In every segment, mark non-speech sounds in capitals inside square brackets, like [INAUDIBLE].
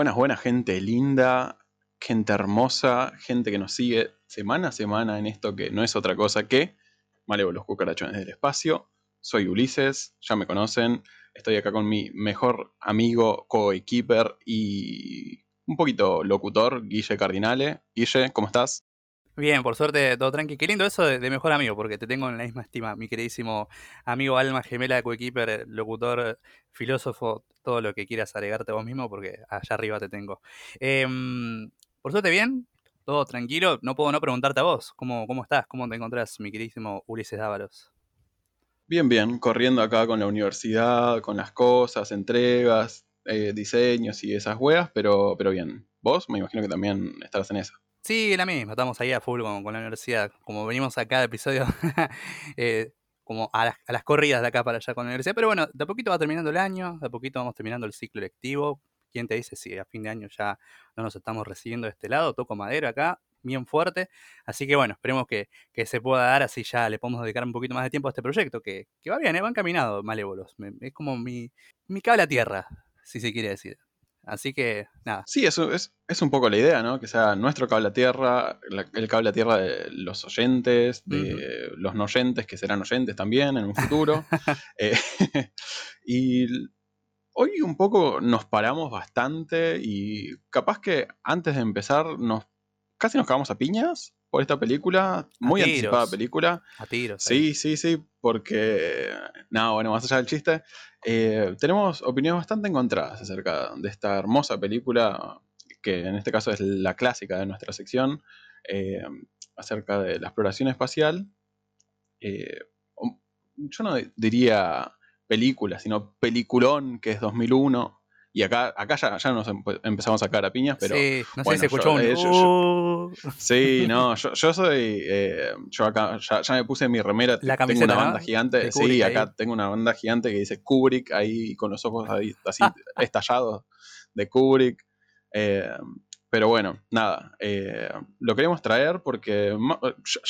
Buenas, buenas, gente linda, gente hermosa, gente que nos sigue semana a semana en esto que no es otra cosa que los Cucarachones del Espacio. Soy Ulises, ya me conocen. Estoy acá con mi mejor amigo, co-equiper y un poquito locutor, Guille Cardinale. Guille, ¿cómo estás? Bien, por suerte todo tranqui. Qué lindo eso de, mejor amigo, porque te tengo en la misma estima, mi queridísimo amigo alma gemela, coequiper, locutor, filósofo, todo lo que quieras agregarte vos mismo, porque allá arriba te tengo. Em, por suerte bien, todo tranquilo. No puedo no preguntarte a vos, ¿cómo, cómo estás? ¿Cómo te encontrás, mi queridísimo Ulises Dávalos? Bien, bien, corriendo acá con la universidad, con las cosas, entregas, eh, diseños y esas weas, pero, pero bien. Vos me imagino que también estarás en eso. Sí, la misma, estamos ahí a full con, la universidad. Como venimos a cada episodio, [LAUGHS] eh, como a las, corridas de acá para allá con la universidad. Pero bueno, de a poquito va terminando el año, de a poquito vamos terminando el ciclo lectivo. ¿Quién te dice si a fin de año ya no nos estamos recibiendo de este lado? Toco madera acá, bien fuerte. Así que bueno, esperemos que, se pueda dar, así ya le podemos dedicar un poquito más de tiempo a este proyecto, que, va bien, ¿eh? van caminando malévolos. es como mi, mi cable a tierra, si se quiere decir. Así que, nada. Sí, eso es, es un poco la idea, ¿no? Que sea nuestro cable a tierra, el cable a tierra de los oyentes, de los no oyentes, que serán oyentes también en un futuro. [LAUGHS] [LAUGHS] Eh, y hoy un poco nos paramos bastante y capaz que antes de empezar nos casi nos cagamos a piñas por esta película, muy anticipada película. A tiros. Sí, sí, sí, porque, no, bueno, más allá del chiste, eh, tenemos opiniones bastante encontradas acerca de esta hermosa película, que en este caso es la clásica de nuestra sección, eh, acerca de la exploración espacial. Eh, yo no diría película, sino peliculón, que es 2001. Y acá, acá ya, ya nos empezamos a sacar a piñas, pero. Sí, no sé si se escuchó un. Uh. sí, no, yo, soy. Eh, yo acá ya, me puse mi remera. La tengo una banda gigante. Sí, acá tengo una banda gigante que dice Kubrick ahí con los ojos ahí, así [LAUGHS] estallados de Kubrick. Eh, pero bueno, nada, eh, lo queremos traer porque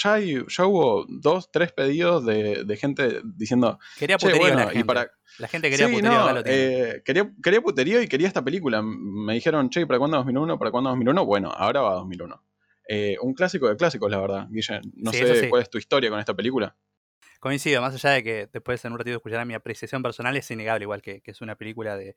ya, hay, ya hubo dos, tres pedidos de, de gente diciendo... Quería puterío la, gente. Y para... la gente quería puterío, eh, quería, quería puterío y quería esta película. Me dijeron, che, ¿para cuándo 2001? ¿Para cuándo 2001? Bueno, ahora va 2001. Eh, un clásico de clásicos, la verdad, Guille. No sé cuál es tu historia con esta película. Coincido, más allá de que después en un ratito escucharán mi apreciación personal, es innegable igual que, es una película de,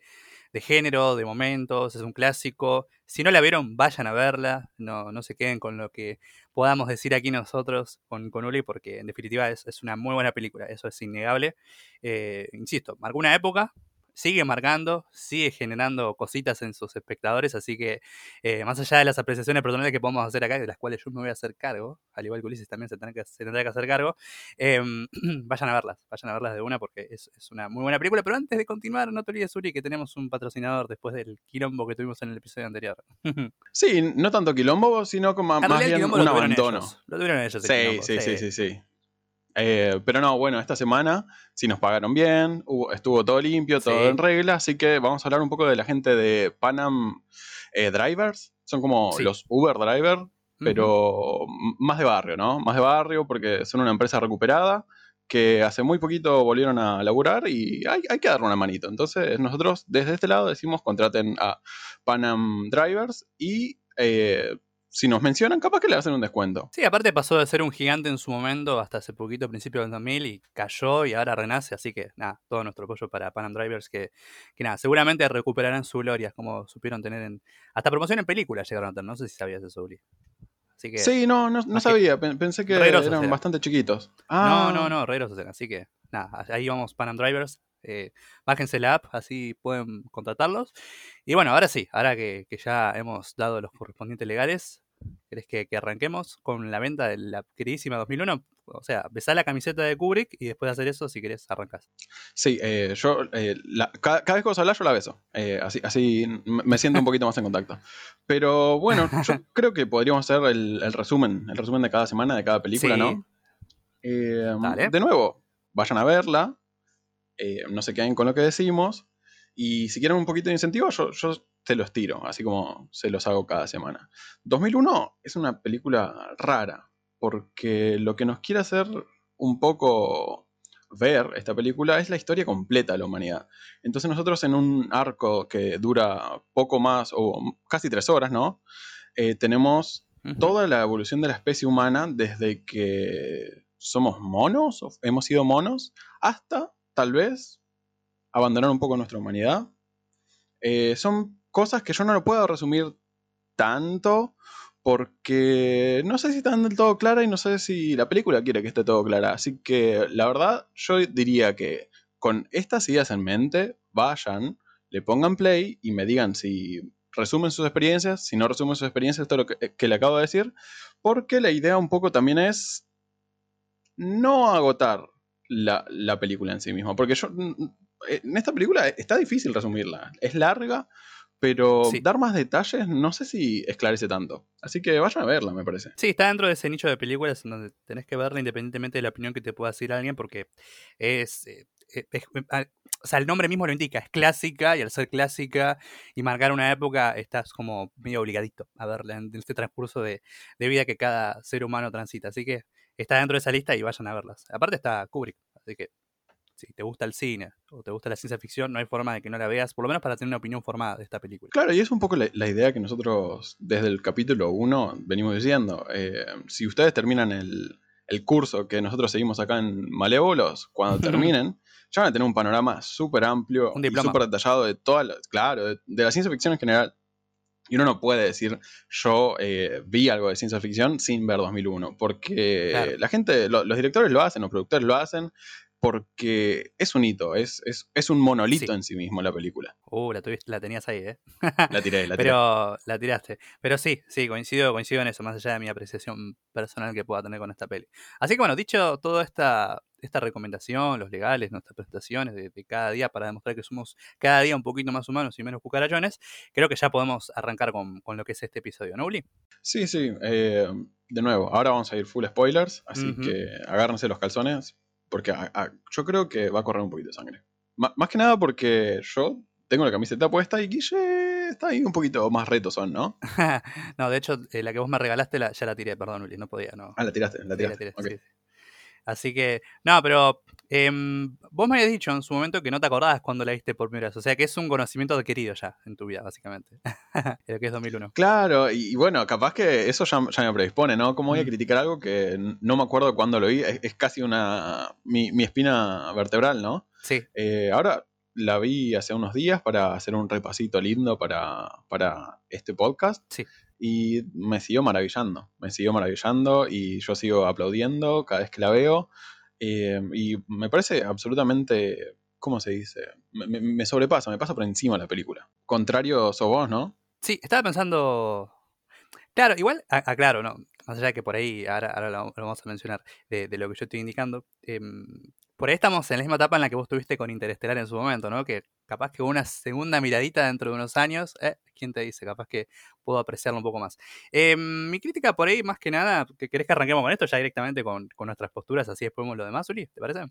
género, de momentos, es un clásico. Si no la vieron, vayan a verla, no, no se queden con lo que podamos decir aquí nosotros con, con Uli, porque en definitiva es, una muy buena película, eso es innegable. Eh, insisto, marcó una época, sigue marcando, sigue generando cositas en sus espectadores, así que eh, más allá de las apreciaciones personales que podemos hacer acá, de las cuales yo me voy a hacer cargo, al igual que Ulises también se tendrá que, se tendrá que hacer cargo, em, [CLEARS THROAT] vayan a verlas, vayan a verlas de una porque es, una muy buena película, pero antes de continuar, no te olvides, Uri, que tenemos un patrocinador después del quilombo que tuvimos en el episodio anterior. [LAUGHS] sí, no tanto quilombo, sino como más bien un abandono. Lo tuvieron ellos. sí, sí, sí, sí, sí. Eh, pero no, bueno, esta semana sí nos pagaron bien, estuvo todo limpio, todo en regla, así que vamos a hablar un poco de la gente de Panam eh, Drivers. Son como los Uber Driver, pero más de barrio, ¿no? Más de barrio porque son una empresa recuperada que hace muy poquito volvieron a laburar y hay, hay que darle una manito. Entonces nosotros desde este lado decimos contraten a Panam Drivers y eh, si nos mencionan, capaz que le hacen un descuento. Sí, aparte pasó de ser un gigante en su momento hasta hace poquito, principio del 2000, y cayó y ahora renace. Así que, nada, todo nuestro apoyo para Panam Drivers, que, que nada, seguramente recuperarán su gloria, como supieron tener en. Hasta promoción en películas llegaron a tener, no sé si sabías eso, Uri. Así que, sí, no, no, sabía, pensé que eran bastante chiquitos. No, no, ah. no, re así que, nada, ahí vamos Panam Drivers. Eh, bájense la app, así pueden contratarlos. Y bueno, ahora sí, ahora que, que ya hemos dado los correspondientes legales, ¿Querés que, arranquemos con la venta de la queridísima 2001? O sea, besá la camiseta de Kubrick y después de hacer eso, si querés, arrancas. Sí, eh, yo eh, cada, vez que vos hablas, yo la beso. Eh, así, así me siento un poquito más en contacto. Pero bueno, yo [LAUGHS] creo que podríamos hacer el, resumen, el resumen de cada semana, de cada película, ¿no? De nuevo, vayan a verla. no se queden con lo que decimos. Y si quieren un poquito de incentivo, yo, yo te los tiro, así como se los hago cada semana. 2001 es una película rara, porque lo que nos quiere hacer un poco ver esta película es la historia completa de la humanidad. Entonces nosotros en un arco que dura poco más o casi tres horas, ¿no? Eh, tenemos toda la evolución de la especie humana desde que somos monos, o hemos sido monos, hasta tal vez abandonar un poco nuestra humanidad. Eh, son cosas que yo no lo puedo resumir tanto porque no sé si están del todo claras y no sé si la película quiere que esté todo clara. Así que la verdad yo diría que con estas ideas en mente, vayan, le pongan play y me digan si resumen sus experiencias, si no resumen sus experiencias, es lo que, le acabo de decir, porque la idea un poco también es no agotar la, la película en sí misma, porque yo en esta película está difícil resumirla, es larga, pero dar más detalles no sé si esclarece tanto. Así que vayan a verla, me parece. Sí, está dentro de ese nicho de películas en donde tenés que verla independientemente de la opinión que te pueda decir alguien, porque es, eh, eh, ah, o sea, el nombre mismo lo indica, es clásica y al ser clásica y marcar una época, estás como medio obligadito a verla en este transcurso de, de vida que cada ser humano transita. Así que está dentro de esa lista y vayan a verlas. Aparte está Kubrick, así que si te gusta el cine o te gusta la ciencia ficción, no hay forma de que no la veas, por lo menos para tener una opinión formada de esta película. Claro, y es un poco la, idea que nosotros desde el capítulo 1 venimos diciendo. Eh, si ustedes terminan el, curso que nosotros seguimos acá en Malévolos, cuando [LAUGHS] terminen, ya van a tener un panorama súper amplio súper detallado de toda la, claro, de, la ciencia ficción en general. Y uno no puede decir, yo eh, vi algo de ciencia ficción sin ver 2001, porque la gente, los directores lo hacen, los productores lo hacen, porque es un hito, es, es, un monolito en sí mismo la película. Uh, la, la tenías ahí, ¿eh? la tiré, la [LAUGHS] tiré. Pero la tiraste. Pero sí, sí, coincido, coincido en eso, más allá de mi apreciación personal que pueda tener con esta peli. Así que bueno, dicho toda esta, esta recomendación, los legales, nuestras presentaciones de, cada día para demostrar que somos cada día un poquito más humanos y menos cucarachones, creo que ya podemos arrancar con, lo que es este episodio, ¿no, Uli? Sí, sí. Eh, de nuevo, ahora vamos a ir full spoilers, así que agárrense los calzones porque yo creo que va a correr un poquito de sangre. más que nada porque yo tengo la camiseta puesta y Guille está ahí un poquito más retos ¿no? [LAUGHS] no, de hecho, eh, la que vos me regalaste ya la tiré, perdón, Uli, no podía, no. Ah, la tiraste, la tiraste. Así que, no, pero em, vos me habías dicho en su momento que no te acordabas cuando la viste por primera vez. O sea que es un conocimiento adquirido ya en tu vida, básicamente. [LAUGHS] lo que es 2001. Claro, y, bueno, capaz que eso ya, me predispone, ¿no? ¿Cómo voy a criticar algo que no me acuerdo cuándo lo vi? Es, casi una. Mi, espina vertebral, ¿no? Sí. Eh, ahora la vi hace unos días para hacer un repasito lindo para, para este podcast. Sí y me siguió maravillando, me siguió maravillando y yo sigo aplaudiendo cada vez que la veo eh, y me parece absolutamente, ¿cómo se dice? Me, sobrepasa, me pasa por encima la película. Contrario sos vos, ¿no? Sí, estaba pensando... Claro, igual, aclaro, ¿no? Más allá que por ahí, ahora, lo, vamos a mencionar, de, lo que yo estoy indicando, em, por ahí estamos en la misma etapa en la que vos tuviste con Interestelar en su momento, ¿no? Que capaz que una segunda miradita dentro de unos años, eh, ¿quién te dice? Capaz que puedo apreciarlo un poco más. Em, mi crítica por ahí, más que nada, que querés que arranquemos con esto ya directamente con, nuestras posturas, así después vemos lo demás, Uli, ¿te parece?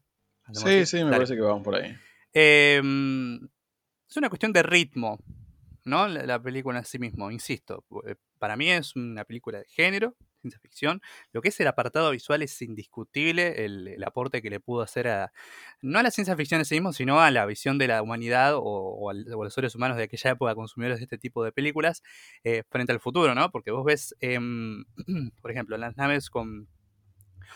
Sí, sí, me parece que vamos por ahí. Em, es una cuestión de ritmo, ¿no? La, película en sí mismo, insisto. Eh, para mí es una película de género, ciencia ficción. Lo que es el apartado visual es indiscutible, el, aporte que le pudo hacer a, no a la ciencia ficción en sí mismo, sino a la visión de la humanidad o, a, los seres humanos de aquella época consumidores de este tipo de películas eh, frente al futuro, ¿no? Porque vos ves, em, [CLEARS THROAT] por ejemplo, las naves con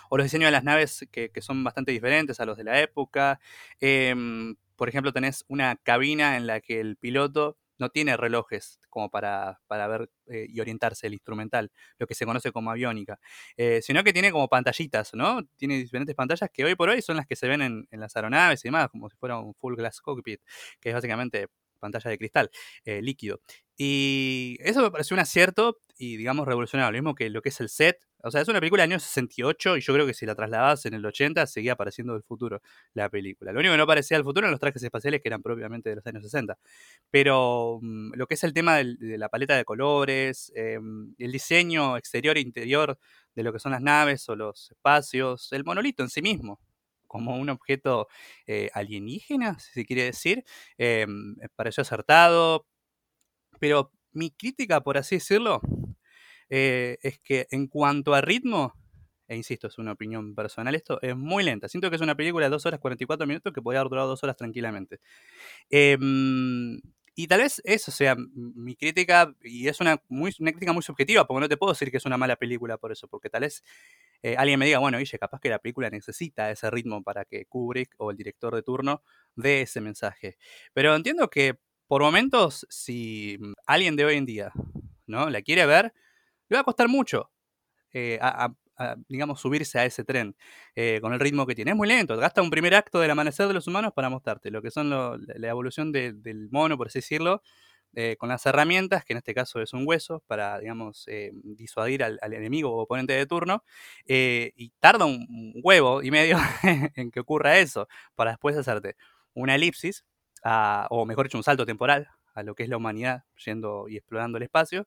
o los diseños de las naves que, son bastante diferentes a los de la época. Em, por ejemplo, tenés una cabina en la que el piloto no tiene relojes como para, para ver eh, y orientarse el instrumental, lo que se conoce como aviónica, eh, sino que tiene como pantallitas, ¿no? Tiene diferentes pantallas que hoy por hoy son las que se ven en, en las aeronaves y demás, como si fuera un full glass cockpit, que es básicamente pantalla de cristal eh, líquido. Y eso me pareció un acierto y, digamos, revolucionario. Lo mismo que lo que es el set. O sea, es una película del año 68 y yo creo que si la trasladabas en el 80 seguía apareciendo del futuro la película. Lo único que no parecía del futuro eran los trajes espaciales que eran propiamente de los años 60. Pero mm, lo que es el tema de la paleta de colores, em, el diseño exterior e interior de lo que son las naves o los espacios, el monolito en sí mismo, como un objeto eh, alienígena, si se quiere decir. Eh, pareció acertado. Pero mi crítica, por así decirlo, eh, es que en cuanto a ritmo, e insisto, es una opinión personal esto, es muy lenta. Siento que es una película de 2 horas 44 minutos que podría haber durado 2 horas tranquilamente. Em, y tal vez eso sea mi crítica, y es una, muy, una crítica muy subjetiva, porque no te puedo decir que es una mala película por eso, porque tal vez eh, alguien me diga, bueno, oye, capaz que la película necesita ese ritmo para que Kubrick o el director de turno dé ese mensaje. Pero entiendo que por momentos, si alguien de hoy en día ¿no? la quiere ver, le va a costar mucho eh, digamos, subirse a ese tren eh, con el ritmo que tiene. Es muy lento, gasta un primer acto del amanecer de los humanos para mostrarte lo que son la evolución del mono, por así decirlo, eh, con las herramientas, que en este caso es un hueso, para, digamos, disuadir al, enemigo o oponente de turno, y tarda un, huevo y medio [LAUGHS] en que ocurra eso, para después hacerte una elipsis, o mejor dicho, un salto temporal a lo que es la humanidad yendo y explorando el espacio,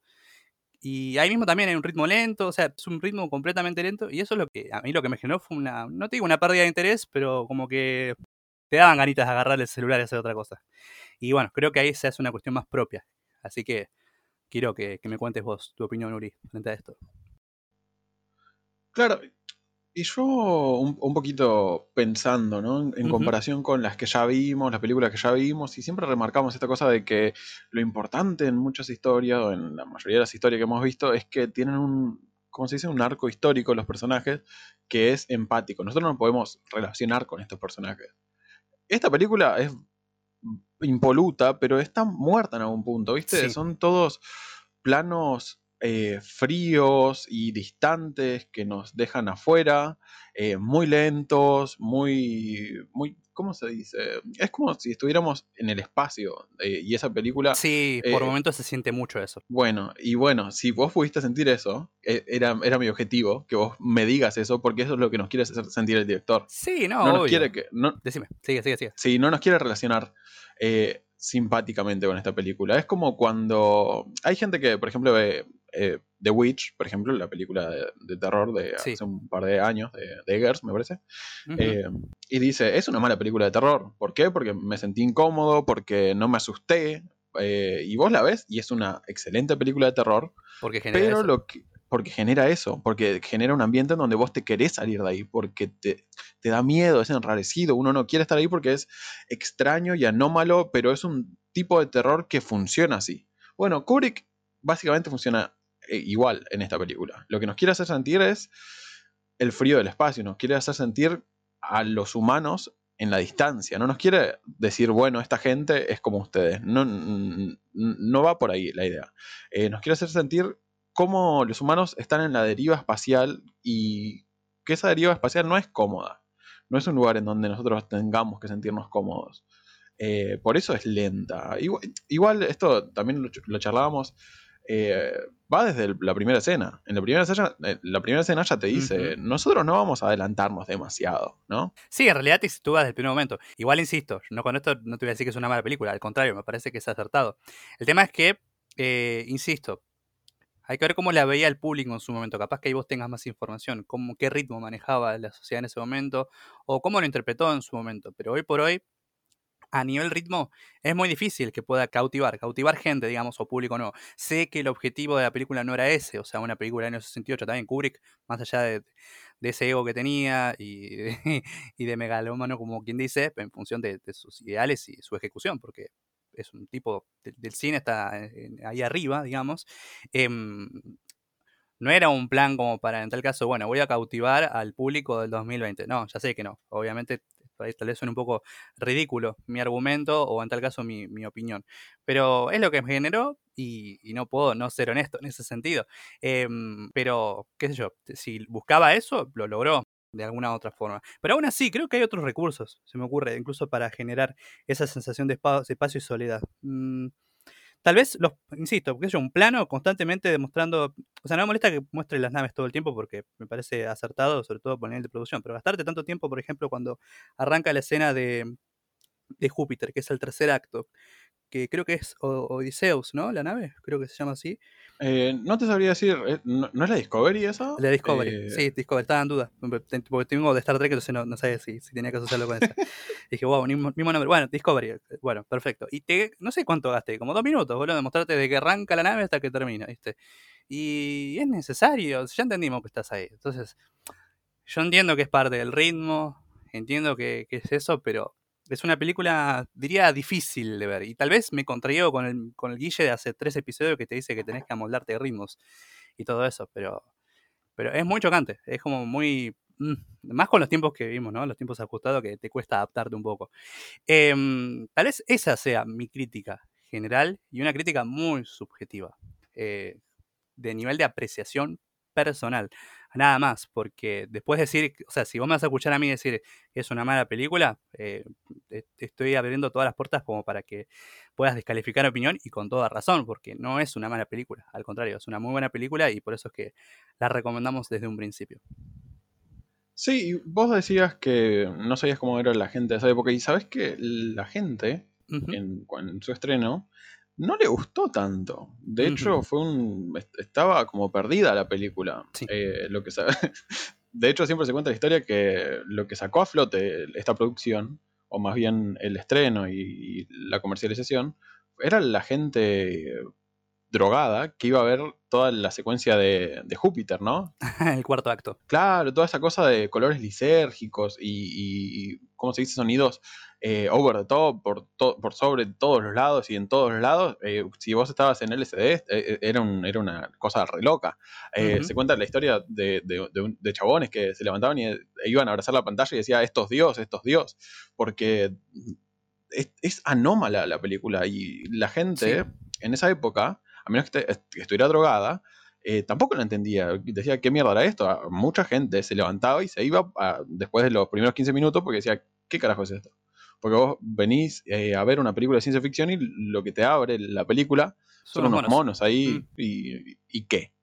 y ahí mismo también hay un ritmo lento, o sea, es un ritmo completamente lento. Y eso es lo que a mí lo que me generó fue una, no te digo una pérdida de interés, pero como que te daban ganitas de agarrar el celular y hacer otra cosa. Y bueno, creo que ahí se hace una cuestión más propia. Así que quiero que, que me cuentes vos tu opinión, Uri, frente a esto. Claro, y yo un, poquito pensando, ¿no? En, comparación con las que ya vimos, las películas que ya vimos, y siempre remarcamos esta cosa de que lo importante en muchas historias, o en la mayoría de las historias que hemos visto, es que tienen un, ¿cómo se dice? Un arco histórico los personajes que es empático. Nosotros nos podemos relacionar con estos personajes. Esta película es impoluta, pero está muerta en algún punto, ¿viste? Son todos planos eh, fríos y distantes que nos dejan afuera, eh, muy lentos, muy, muy, ¿cómo se dice? Es como si estuviéramos en el espacio eh, y esa película... Sí, por momentos se siente mucho eso. Bueno, y bueno, si vos pudiste sentir eso, era, era mi objetivo, que vos me digas eso, porque eso es lo que nos quiere hacer sentir el director. Sí, no, no Nos quiere que, no, Decime, sigue, sigue, sigue. Sí, no nos quiere relacionar simpáticamente con esta película. Es como cuando hay gente que, por ejemplo, ve eh, The Witch, por ejemplo, la película de, terror de hace un par de años, de, Eggers, me parece, eh, y dice, es una mala película de terror. ¿Por qué? Porque me sentí incómodo, porque no me asusté. Eh, y vos la ves y es una excelente película de terror. Porque pero lo que porque genera eso, porque genera un ambiente en donde vos te querés salir de ahí, porque te, te, da miedo, es enrarecido, uno no quiere estar ahí porque es extraño y anómalo, pero es un tipo de terror que funciona así. Bueno, Kubrick básicamente funciona igual en esta película. Lo que nos quiere hacer sentir es el frío del espacio, nos quiere hacer sentir a los humanos en la distancia, no nos quiere decir, bueno, esta gente es como ustedes, no, no va por ahí la idea. Eh, nos quiere hacer sentir cómo los humanos están en la deriva espacial y que esa deriva espacial no es cómoda, no es un lugar en donde nosotros tengamos que sentirnos cómodos. Eh, por eso es lenta. Igual, esto también lo, charlábamos. Eh, va desde la primera escena. En la primera escena, eh, la primera escena ya te dice, nosotros no vamos a adelantarnos demasiado, ¿no? Sí, en realidad te sitúas desde el primer momento. Igual insisto, no con esto no te voy a decir que es una mala película, al contrario, me parece que es acertado. El tema es que, insisto, hay que ver cómo la veía el público en su momento. Capaz que ahí vos tengas más información, cómo, qué ritmo manejaba la sociedad en ese momento, o cómo lo interpretó en su momento. Pero hoy por hoy, a nivel ritmo, es muy difícil que pueda cautivar, cautivar gente, digamos, o público no. Sé que el objetivo de la película no era ese, o sea, una película del año 68, también Kubrick, más allá de, ese ego que tenía y de, [LAUGHS] y de megalómano, como quien dice, en función de, sus ideales y su ejecución, porque es un tipo del cine, está ahí arriba, digamos. Em, no era un plan como para, en tal caso, bueno, voy a cautivar al público del 2020. No, ya sé que no. Obviamente, tal vez suena un poco ridículo mi argumento o en tal caso mi, opinión. Pero es lo que me generó y, no puedo no ser honesto en ese sentido. Em, pero, qué sé yo, si buscaba eso, lo logró de alguna otra forma. Pero aún así, creo que hay otros recursos, se me ocurre, incluso para generar esa sensación de espacio, y soledad. Mm, tal vez, los, insisto, porque es un plano constantemente demostrando, o sea, no me molesta que muestre las naves todo el tiempo porque me parece acertado, sobre todo por el nivel de producción, pero gastarte tanto tiempo, por ejemplo, cuando arranca la escena de, de Júpiter, que es el tercer acto, que creo que es Odiseus, ¿no? La nave, creo que se llama así. Eh, no te sabría decir, eh, ¿no, es la Discovery esa? La Discovery, eh, sí, Discovery, estaba en duda. Porque tengo de Star Trek, entonces no, no sabía si, si, tenía que asociarlo con esa. [LAUGHS] dije, wow, mismo, nombre. Bueno, Discovery, bueno, perfecto. Y te, no sé cuánto gasté, como dos minutos, boludo, demostrarte de que arranca la nave hasta que termina, ¿viste? Y es necesario, ya entendimos que estás ahí. Entonces, Yo entiendo que es parte del ritmo, entiendo que, es eso, pero es una película, diría, difícil de ver. Y tal vez me contraigo con el, Guille de hace tres episodios que te dice que tenés que amoldarte ritmos y todo eso, pero, pero es muy chocante, es como muy... Mm, más con los tiempos que vivimos, ¿no? Los tiempos ajustados que te cuesta adaptarte un poco. Em, tal vez esa sea mi crítica general y una crítica muy subjetiva, eh, de nivel de apreciación personal nada más, porque después de decir, o sea, si vos me vas a escuchar a mí decir que es una mala película, eh, estoy abriendo todas las puertas como para que puedas descalificar opinión y con toda razón, porque no es una mala película, al contrario, es una muy buena película y por eso es que la recomendamos desde un principio. Sí, vos decías que no sabías cómo era la gente de esa época y sabes que la gente en, en su estreno no le gustó tanto. De hecho, fue un. estaba como perdida la película. Eh, lo que [LAUGHS] de hecho, siempre se cuenta la historia que lo que sacó a flote esta producción, o más bien el estreno y la comercialización, era la gente drogada que iba a ver toda la secuencia de, Júpiter, ¿no? [LAUGHS] el cuarto acto. Claro, toda esa cosa de colores lisérgicos y, y ¿cómo se dice? Sonidos eh, over the top, por, por sobre todos los lados y en todos los lados. Eh, si vos estabas en LCD, eh, era, un, era una cosa re loca. Se cuenta la historia de, de, chabones que se levantaban y iban a abrazar la pantalla y decía, estos dios, estos dios, porque es, anómala la película y la gente en esa época a menos que, estuviera drogada, eh, tampoco la entendía. Decía, ¿qué mierda era esto? Mucha gente se levantaba y se iba después de los primeros 15 minutos porque decía, ¿qué carajo es esto? Porque vos venís eh, a ver una película de ciencia ficción y lo que te abre la película son, unos monos, ahí mm. y, qué?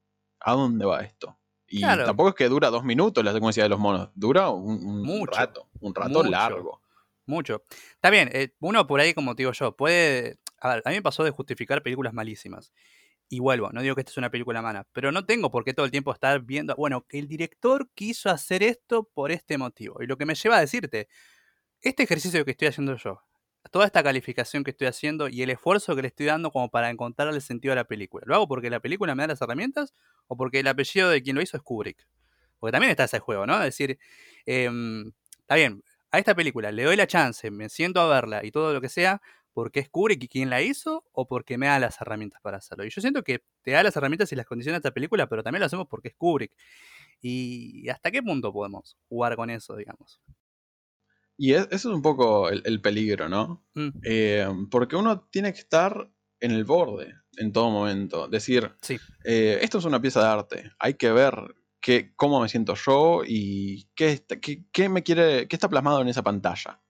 ¿A dónde va esto? Y tampoco es que dura dos minutos la secuencia de los monos, dura un, rato, un rato largo. Mucho. Está bien, eh, uno por ahí, como te digo yo, puede... A ver, a mí me pasó de justificar películas malísimas. Y vuelvo, no digo que esta es una película mala, pero no tengo por qué todo el tiempo estar viendo, bueno, que el director quiso hacer esto por este motivo. Y lo que me lleva a decirte, este ejercicio que estoy haciendo yo, toda esta calificación que estoy haciendo y el esfuerzo que le estoy dando como para encontrarle el sentido a la película, ¿lo hago porque la película me da las herramientas o porque el apellido de quien lo hizo es Kubrick? Porque también está ese juego, ¿no? Es decir, em, está bien, a esta película le doy la chance, me siento a verla y todo lo que sea, porque es Kubrick quien la hizo o porque me da las herramientas para hacerlo. Y yo siento que te da las herramientas y las condiciones de esta película, pero también lo hacemos porque es Kubrick. ¿Y hasta qué punto podemos jugar con eso, digamos? Y eso es un poco el, peligro, ¿no? Mm. Eh, porque uno tiene que estar en el borde en todo momento. Decir, sí. Eh, esto es una pieza de arte, hay que ver qué, cómo me siento yo y qué, qué, me quiere, qué está plasmado en esa pantalla.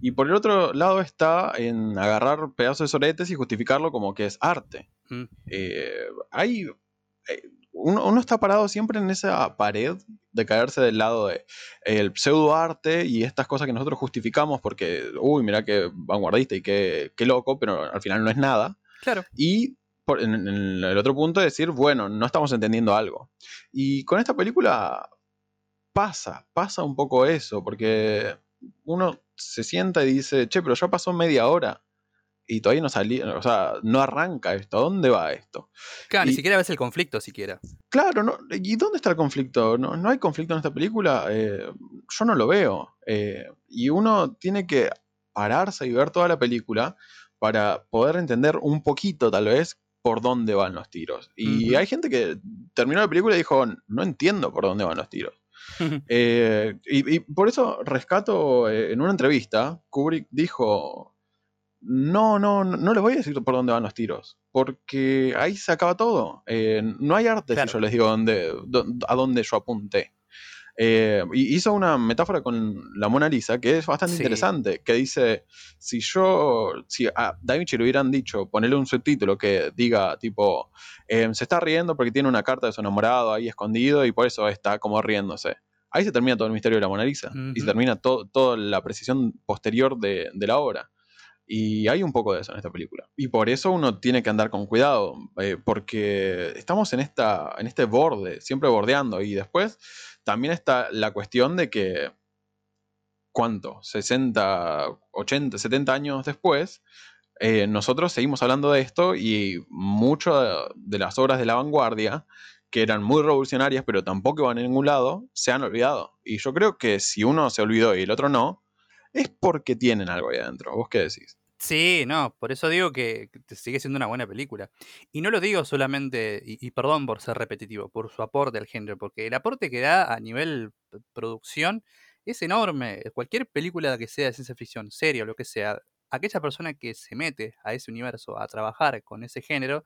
Y por el otro lado está en agarrar pedazos de soretes y justificarlo como que es arte. Mm. Eh, hay, eh, uno, está parado siempre en esa pared de caerse del lado del el pseudo arte y estas cosas que nosotros justificamos porque, uy, mira qué vanguardista y qué, qué loco, pero al final no es nada. Claro. Y en, en, el otro punto es decir, bueno, no estamos entendiendo algo. Y con esta película pasa, pasa un poco eso, porque uno se sienta y dice, che, pero ya pasó media hora y todavía no salía, o sea, no arranca esto, ¿a dónde va esto? Claro, ni siquiera ves el conflicto siquiera. Claro, no, ¿y dónde está el conflicto? ¿No, no hay conflicto en esta película? Eh, yo no lo veo. Eh, y uno tiene que pararse y ver toda la película para poder entender un poquito, tal vez, por dónde van los tiros. Y hay gente que terminó la película y dijo, no entiendo por dónde van los tiros. Eh, y, por eso rescato en una entrevista, Kubrick dijo, no, no, no les voy a decir por dónde van los tiros, porque ahí se acaba todo. Eh, no hay arte si yo les digo dónde, a dónde yo apunté. Eh, hizo una metáfora con la Mona Lisa que es bastante interesante, que dice, si yo, si a Da Vinci le hubieran dicho, ponerle un subtítulo que diga tipo, em, se está riendo porque tiene una carta de su enamorado ahí escondido y por eso está como riéndose. Ahí se termina todo el misterio de la Mona Lisa y se termina toda la precisión posterior de, la obra. Y hay un poco de eso en esta película. Y por eso uno tiene que andar con cuidado, eh, porque estamos en, esta, en este borde, siempre bordeando. Y después también está la cuestión de que, ¿cuánto? 60, 80, 70 años después, eh, nosotros seguimos hablando de esto y muchas de las obras de la vanguardia que eran muy revolucionarias, pero tampoco iban a ningún lado, se han olvidado. Y yo creo que si uno se olvidó y el otro no, es porque tienen algo ahí adentro. ¿Vos qué decís? Sí, no, por eso digo que sigue siendo una buena película. Y no lo digo solamente, y, perdón por ser repetitivo, por su aporte al género, porque el aporte que da a nivel producción es enorme. Cualquier película que sea de ciencia ficción, serie o lo que sea, aquella persona que se mete a ese universo a trabajar con ese género,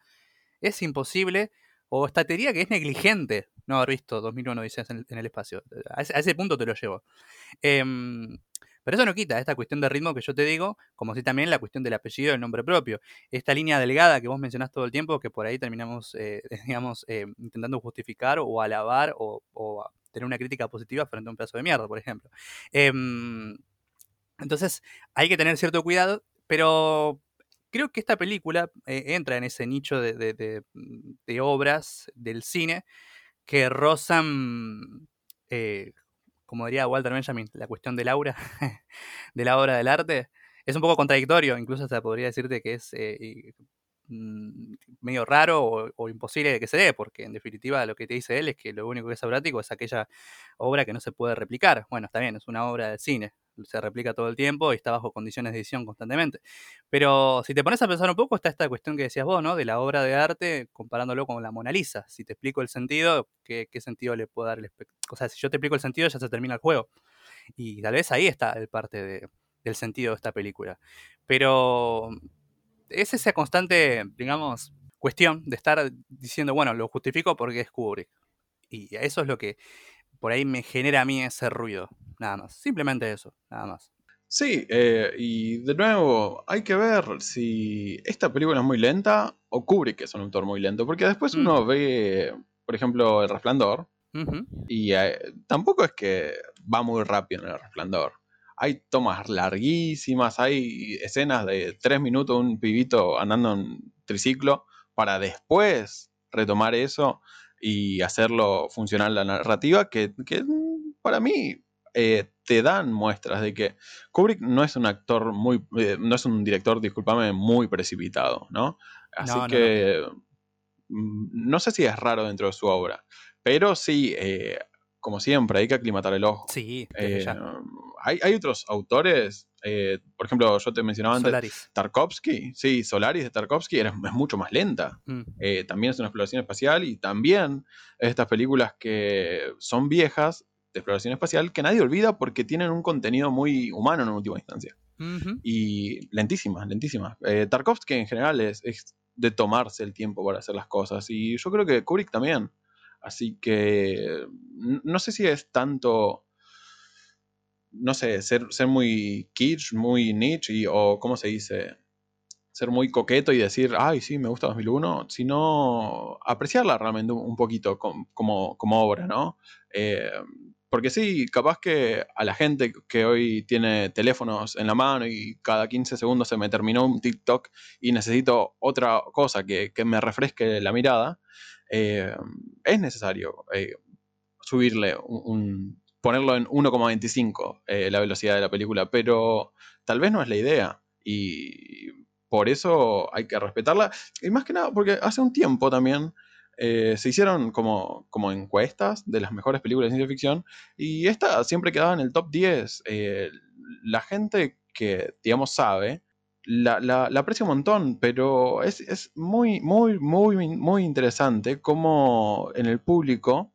es imposible o esta teoría que es negligente no haber visto 2001 dice en, el espacio. A ese, punto te lo llevo. Em, pero eso no quita esta cuestión de ritmo que yo te digo, como si también la cuestión del apellido el nombre propio. Esta línea delgada que vos mencionás todo el tiempo, que por ahí terminamos, eh, [LAUGHS] digamos, eh, intentando justificar o alabar o, tener una crítica positiva frente a un pedazo de mierda, por ejemplo. Em, entonces, hay que tener cierto cuidado, pero creo que esta película eh, entra en ese nicho de, obras del cine que rozan como diría Walter Benjamin, la cuestión del aura, [LAUGHS] de la obra del arte, es un poco contradictorio, incluso hasta podría decirte que es eh, medio raro o, imposible de que se dé, porque en definitiva lo que te dice él es que lo único que es aurático es aquella obra que no se puede replicar. Bueno, está bien, es una obra de cine, se replica todo el tiempo y está bajo condiciones de edición constantemente. Pero si te pones a pensar un poco, está esta cuestión que decías vos, ¿no? De la obra de arte comparándolo con la Mona Lisa. Si te explico el sentido, ¿qué, sentido le puedo dar el O sea, si yo te explico el sentido, ya se termina el juego. Y tal vez ahí está el parte del sentido de esta película. Pero es esa constante, digamos, cuestión de estar diciendo, bueno, lo justifico porque es Kubrick. Y eso es lo que por ahí me genera a mí ese ruido, nada más. Simplemente eso, nada más. Sí, eh, y de nuevo, hay que ver si esta película es muy lenta o Kubrick es un autor muy lento, porque después uno ve, por ejemplo, El Resplandor, y eh, tampoco es que va muy rápido en El Resplandor. Hay tomas larguísimas, hay escenas de tres minutos, un pibito andando en triciclo, para después retomar eso y hacerlo funcionar la narrativa, que, para mí eh, te dan muestras de que Kubrick no es un actor muy, eh, no es un director, discúlpame, muy precipitado, ¿no? Así que mm, no, sé si es raro dentro de su obra, pero sí, eh, como siempre, hay que aclimatar el ojo. Sí, hay, hay, otros autores eh, por ejemplo, yo te mencionaba antes Tarkovsky. Sí, Solaris de Tarkovsky es mucho más lenta. Mm. Eh, también es una exploración espacial y también estas películas que son viejas de exploración espacial que nadie olvida porque tienen un contenido muy humano en última instancia. Y lentísimas, lentísimas. Eh, Tarkovsky en general es, es de tomarse el tiempo para hacer las cosas y yo creo que Kubrick también. Así que no sé si es tanto no sé, ser, ser muy kitsch, muy niche, o cómo se dice, ser muy coqueto y decir, ay, sí, me gusta 2001, sino apreciarla realmente un, poquito como, como, obra, ¿no? Eh, porque sí, capaz que a la gente que hoy tiene teléfonos en la mano y cada 15 segundos se me terminó un TikTok y necesito otra cosa que, me refresque la mirada, eh, es necesario eh, subirle un, ponerlo en 1,25 eh, la velocidad de la película, pero tal vez no es la idea. Y por eso hay que respetarla. Y más que nada, porque hace un tiempo también eh, se hicieron como, como encuestas de las mejores películas de ciencia ficción y esta siempre quedaba en el top 10. Eh, la gente que, digamos, sabe, la, la, aprecia un montón, pero es, es, muy, muy, muy, muy interesante cómo en el público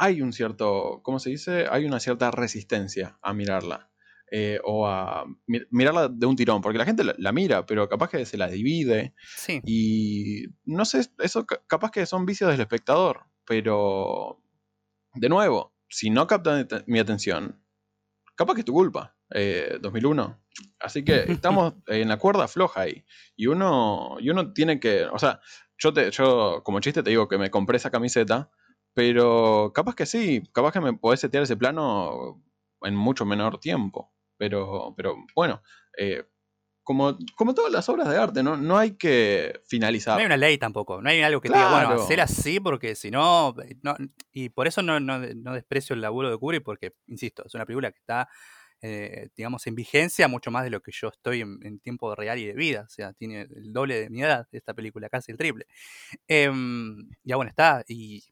hay un cierto, ¿cómo se dice? Hay una cierta resistencia a mirarla. Eh, o a mirarla de un tirón, porque la gente la, mira, pero capaz que se la divide. Sí. Y no sé, eso capaz que son vicios del espectador, pero de nuevo, si no captan mi atención, capaz que es tu culpa. 2001. Eh, Así que [LAUGHS] estamos en la cuerda floja ahí. Y uno, y uno tiene que, o sea, yo, te, yo como chiste te digo que me compré esa camiseta pero capaz que sí, capaz que me podés setear ese plano en mucho menor tiempo. Pero, pero bueno, eh, como, como todas las obras de arte, ¿no? no hay que finalizar. No hay una ley tampoco, no hay algo que te diga, bueno, hacer así porque si no, y por eso no, no, desprecio el laburo de Kubrick porque, insisto, es una película que está eh, digamos, en vigencia mucho más de lo que yo estoy en, tiempo real y de vida. O sea, tiene el doble de mi edad esta película, casi el triple. Em, ya bueno, está. Y,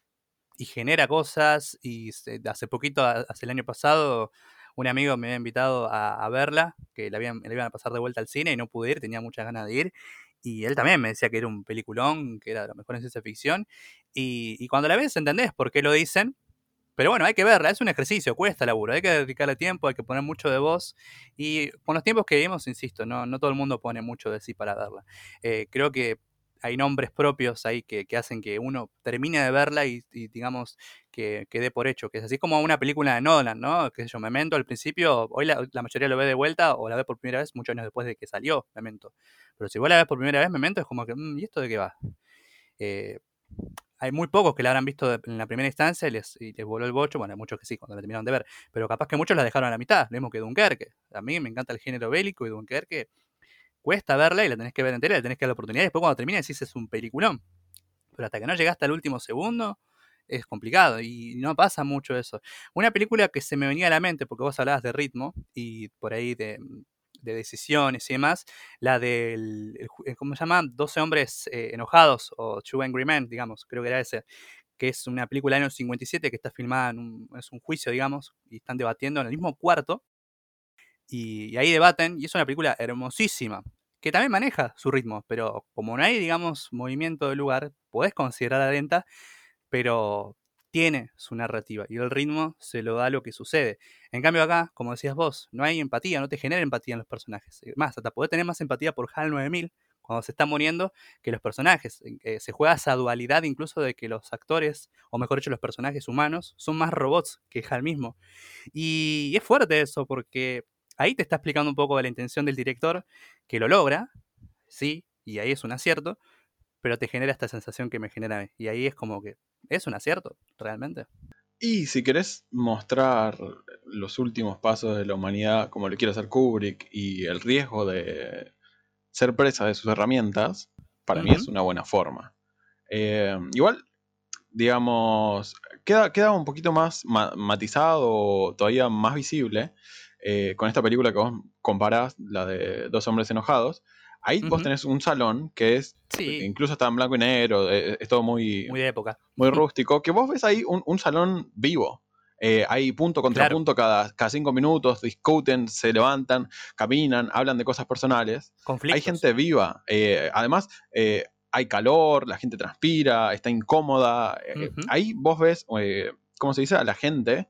genera cosas. Y hace poquito, hace el año pasado, un amigo me había invitado a, verla, que la, iban a pasar de vuelta al cine y no pude ir, tenía muchas ganas de ir. Y él también me decía que era un peliculón, que era de lo mejor en ciencia ficción. Y, y cuando la ves entendés por qué lo dicen, pero bueno, hay que verla, es un ejercicio, cuesta laburo, hay que dedicarle tiempo, hay que poner mucho de voz. Y con los tiempos que vivimos, insisto, no, no todo el mundo pone mucho de sí para verla. Eh, creo que hay nombres propios ahí que, hacen que uno termine de verla y, digamos que, dé por hecho, que es así como una película de Nolan, ¿no? Que yo, Memento al principio, hoy la, mayoría lo ve de vuelta o la ve por primera vez muchos años después de que salió Memento. Pero si vos la ves por primera vez Memento es como que, mm, ¿y esto de qué va? Eh, hay muy pocos que la habrán visto en la primera instancia y les, voló el bocho. Bueno, hay muchos que sí, cuando la terminaron de ver. Pero capaz que muchos la dejaron a la mitad. Lo mismo que Dunkerque. A mí me encanta el género bélico y Dunkerque cuesta verla y la tenés que ver entera, la tenés que dar la oportunidad. Y después cuando termina decís es un peliculón. Pero hasta que no llegaste al último segundo, es complicado. Y no pasa mucho eso. Una película que se me venía a la mente, porque vos hablabas de ritmo y por ahí de de decisiones y demás, la del, ¿cómo se llama? 12 hombres eh, enojados, o Two Angry Men, digamos, creo que era ese, que es una película del año 57 que está filmada en un, es un juicio, digamos, y están debatiendo en el mismo cuarto, y, ahí debaten, y es una película hermosísima, que también maneja su ritmo, pero como no hay, digamos, movimiento de lugar, podés considerar lenta, pero tiene su narrativa y el ritmo se lo da lo que sucede. En cambio acá, como decías vos, no hay empatía, no te genera empatía en los personajes. Más, hasta podés tener más empatía por HAL 9000 cuando se está muriendo que los personajes. Eh, se juega esa dualidad incluso de que los actores, o mejor dicho, los personajes humanos, son más robots que HAL mismo. Y es fuerte eso porque ahí te está explicando un poco de la intención del director, que lo logra, sí, y ahí es un acierto, pero te genera esta sensación que me genera Y ahí es como que es un acierto, realmente. Y si querés mostrar los últimos pasos de la humanidad, como lo quiere hacer Kubrick, y el riesgo de ser presa de sus herramientas, para mí es una buena forma. Eh, igual, digamos, queda, queda un poquito más matizado, todavía más visible, eh, con esta película que vos comparás, la de Dos hombres enojados, Ahí vos tenés un salón que es, incluso está en blanco y negro, eh, es, todo muy... Muy de época. Muy rústico, que vos ves ahí un, salón vivo. Eh, hay punto contra punto cada, cada, cinco minutos, discuten, se levantan, caminan, hablan de cosas personales. Hay gente viva. Eh, además, hay calor, la gente transpira, está incómoda. Ahí vos ves, ¿cómo se dice? A la gente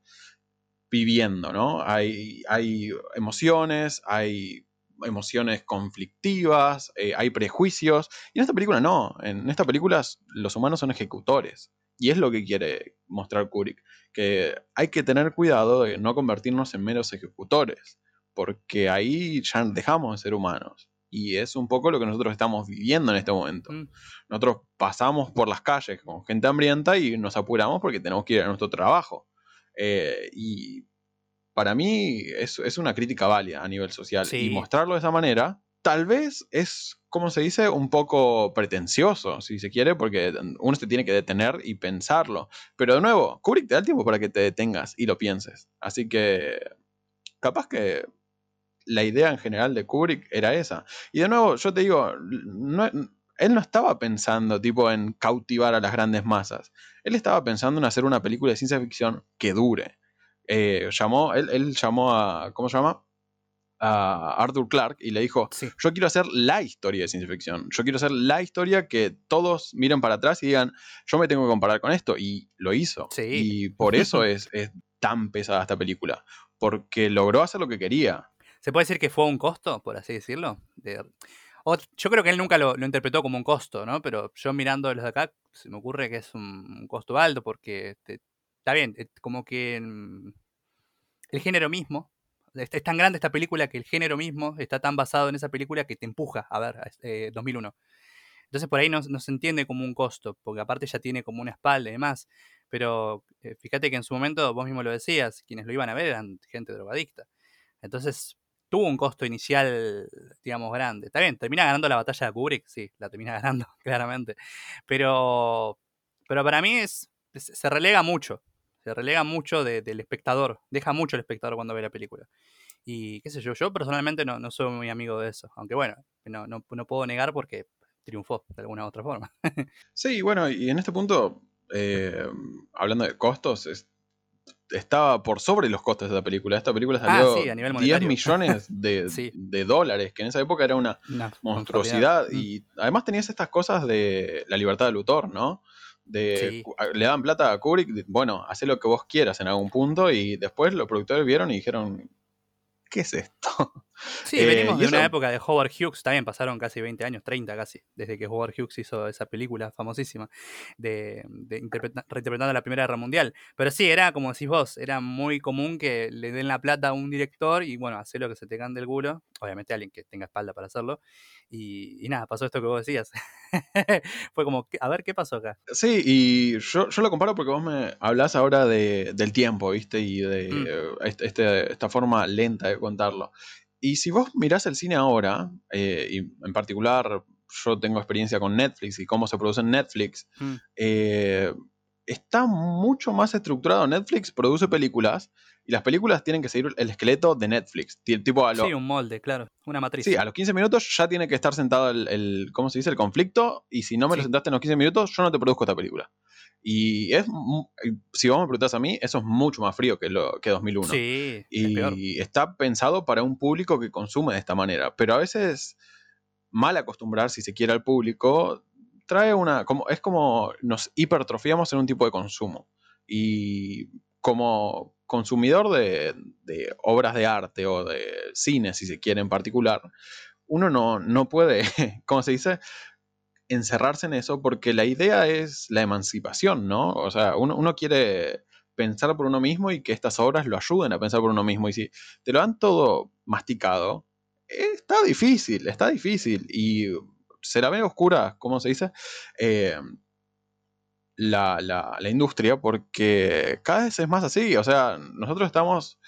viviendo, ¿no? Hay, hay emociones, hay emociones conflictivas, eh, hay prejuicios. Y en esta película no. En esta película los humanos son ejecutores. Y es lo que quiere mostrar Kubrick. Que hay que tener cuidado de no convertirnos en meros ejecutores. Porque ahí ya dejamos de ser humanos. Y es un poco lo que nosotros estamos viviendo en este momento. Mm. Nosotros pasamos por las calles con gente hambrienta y nos apuramos porque tenemos que ir a nuestro trabajo. Eh, y para mí es, una crítica válida a nivel social. Y mostrarlo de esa manera, tal vez es, como se dice, un poco pretencioso, si se quiere, porque uno se tiene que detener y pensarlo. Pero de nuevo, Kubrick te da el tiempo para que te detengas y lo pienses. Así que, capaz que la idea en general de Kubrick era esa. Y de nuevo, yo te digo, él no estaba pensando tipo en cautivar a las grandes masas. Él estaba pensando en hacer una película de ciencia ficción que dure eh, llamó, él, llamó a, ¿cómo se llama? A Arthur Clarke y le dijo, yo quiero hacer la historia de ciencia ficción, yo quiero hacer la historia que todos miren para atrás y digan, yo me tengo que comparar con esto, y lo hizo. Y por eso es, tan pesada esta película, porque logró hacer lo que quería. ¿Se puede decir que fue un costo, por así decirlo? Yo creo que él nunca lo, interpretó como un costo, ¿no? Pero yo mirando desde acá, se me ocurre que es un, costo alto porque está bien, eh, como que el género mismo, es, tan grande esta película que el género mismo está tan basado en esa película que te empuja a ver 2001. Eh, Entonces por ahí no, se entiende como un costo, porque aparte ya tiene como una espalda y demás. Pero eh, fíjate que en su momento, vos mismo lo decías, quienes lo iban a ver eran gente drogadicta. Entonces tuvo un costo inicial, digamos, grande. Está bien, termina ganando la batalla de Kubrick, sí, la termina [LAUGHS] ganando, claramente. Pero, pero para mí es, se relega mucho se relega mucho del espectador, deja mucho el espectador cuando ve la película. Y qué sé yo, yo personalmente no, no soy muy amigo de eso, aunque bueno, no, no, no puedo negar porque triunfó de alguna u otra forma. [LAUGHS] sí, bueno, y en este punto, eh, hablando de costos, estaba por sobre los costos de esta película. Esta película ah, salió 10 millones [LAUGHS] de, dólares, que en esa época era una, monstruosidad. Y además tenías estas cosas de la libertad del autor, ¿no? De, Le dan plata a Kubrick, bueno, haz lo que vos quieras en algún punto, y después los productores vieron y dijeron, ¿qué es esto? Sí, venimos eh, de una época de Howard Hughes, también pasaron casi 20 años, 30 casi, desde que Howard Hughes hizo esa película famosísima de, de reinterpretando la Primera Guerra Mundial. Pero sí, era como decís vos, era muy común que le den la plata a un director y bueno, hacer lo que se te cante el culo, obviamente alguien que tenga espalda para hacerlo, y, nada, pasó esto que vos decías. [LAUGHS] Fue como, a ver, ¿qué pasó acá? Sí, y yo, lo comparo porque vos me hablas ahora de, del tiempo, ¿viste? Y de mm. este, esta forma lenta de contarlo. Y si vos mirás el cine ahora, eh, y en particular yo tengo experiencia con Netflix y cómo se produce en Netflix, mm. eh, está mucho más estructurado. Netflix produce películas y las películas tienen que seguir el esqueleto de Netflix. Tipo a sí, un molde, claro. Una matriz. Sí, a los 15 minutos ya tiene que estar sentado el, ¿cómo se dice? El conflicto. Y si no me lo sentaste en los 15 minutos, yo no te produzco esta película. Y es, si vos me preguntás a mí, eso es mucho más frío que, lo, que 2001. Sí, y está pensado para un público que consume de esta manera. Pero a veces, mal acostumbrar, si se quiere, al público, trae una. Como, es como nos hipertrofiamos en un tipo de consumo. Y como consumidor de, obras de arte o de cine, si se quiere en particular, uno no, no puede, [LAUGHS] ¿cómo se dice? Encerrarse en eso porque la idea es la emancipación, ¿no? O sea, uno, uno, quiere pensar por uno mismo y que estas obras lo ayuden a pensar por uno mismo. Y si te lo han todo masticado, está difícil, está difícil. Y se la ve oscura, ¿cómo se dice? Eh, la, la, industria porque cada vez es más así. O sea, nosotros estamos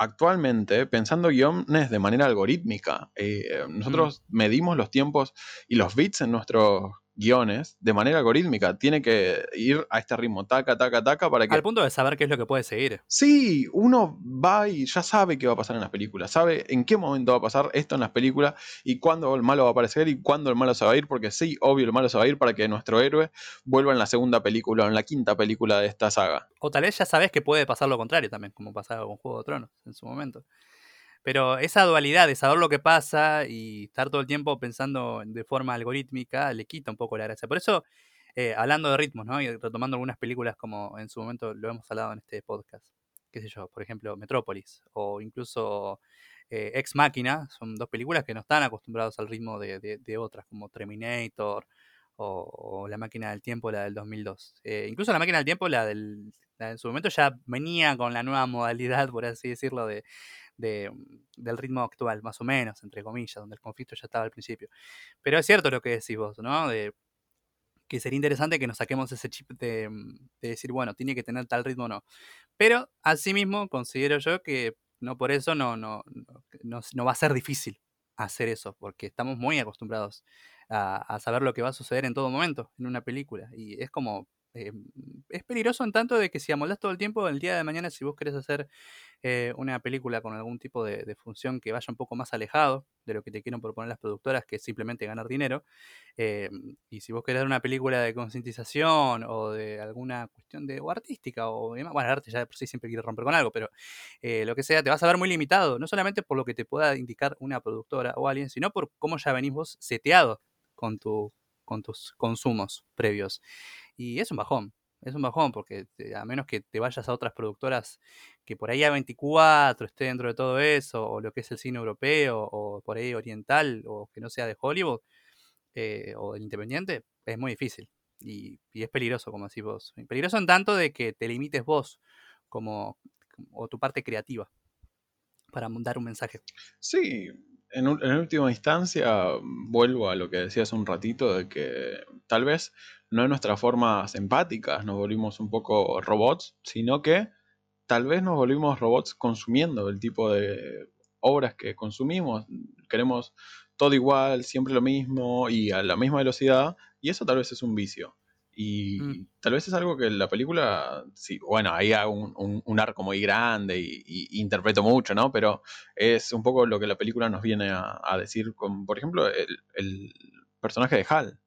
actualmente pensando guiones de manera algorítmica. Eh, nosotros mm. medimos los tiempos y los bits en nuestros guiones de manera algorítmica. Tiene que ir a este ritmo, taca, taca, taca, para que... Al punto de saber qué es lo que puede seguir. Sí, uno va y ya sabe qué va a pasar en las películas, sabe en qué momento va a pasar esto en las películas y cuándo el malo va a aparecer y cuándo el malo se va a ir, porque sí, obvio, el malo se va a ir para que nuestro héroe vuelva en la segunda película o en la quinta película de esta saga. O tal vez ya sabes que puede pasar lo contrario también, como pasaba con Juego de Tronos en su momento. Pero esa dualidad de saber lo que pasa y estar todo el tiempo pensando de forma algorítmica le quita un poco la gracia. Por eso, eh, hablando de ritmos, ¿no? Y retomando algunas películas como en su momento lo hemos hablado en este podcast, qué sé yo, por ejemplo, Metrópolis o incluso eh, Ex Máquina, son dos películas que no están acostumbrados al ritmo de, otras, como Terminator o, La Máquina del Tiempo, la del 2002. Eh, incluso La Máquina del Tiempo, la del en su momento ya venía con la nueva modalidad, por así decirlo, de, del ritmo actual, más o menos, entre comillas, donde el conflicto ya estaba al principio. Pero es cierto lo que decís vos, ¿no? De, que sería interesante que nos saquemos ese chip de, decir, bueno, tiene que tener tal ritmo o no. Pero asimismo considero yo que no por eso no, no, no, no va a ser difícil hacer eso, porque estamos muy acostumbrados a, saber lo que va a suceder en todo momento en una película. Y es como eh, es peligroso en tanto de que si amoldás todo el tiempo, el día de mañana, si vos querés hacer eh, una película con algún tipo de, función que vaya un poco más alejado de lo que te quieren proponer las productoras, que es simplemente ganar dinero, eh, y si vos querés dar una película de concientización o de alguna cuestión de artística o bueno, el arte ya por sí siempre quiere romper con algo, pero lo que sea, te vas a ver muy limitado, no solamente por lo que te pueda indicar una productora o alguien, sino por cómo ya venís vos seteado con, con tus consumos previos. Y es un bajón, es un bajón porque a menos que te vayas a otras productoras que por ahí a 24 esté dentro de todo eso, o lo que es el cine europeo, o por ahí oriental, o que no sea de Hollywood, eh, o del independiente, es muy difícil. Y, es peligroso, como decís vos. Peligroso en tanto de que te limites vos, como, o tu parte creativa, para dar un mensaje. Sí, en, en última instancia, vuelvo a lo que decías un ratito, de que tal vez no en nuestras formas empáticas nos volvimos un poco robots, sino que tal vez nos volvimos robots consumiendo el tipo de obras que consumimos. Queremos todo igual, siempre lo mismo y a la misma velocidad, y eso tal vez es un vicio. Y Mm. tal vez es algo que la película, sí, bueno, ahí hago un, un- un arco muy grande y, y interpreto mucho, ¿no? Pero es un poco lo que la película nos viene a, a decir con, por ejemplo, el, el personaje de Hal,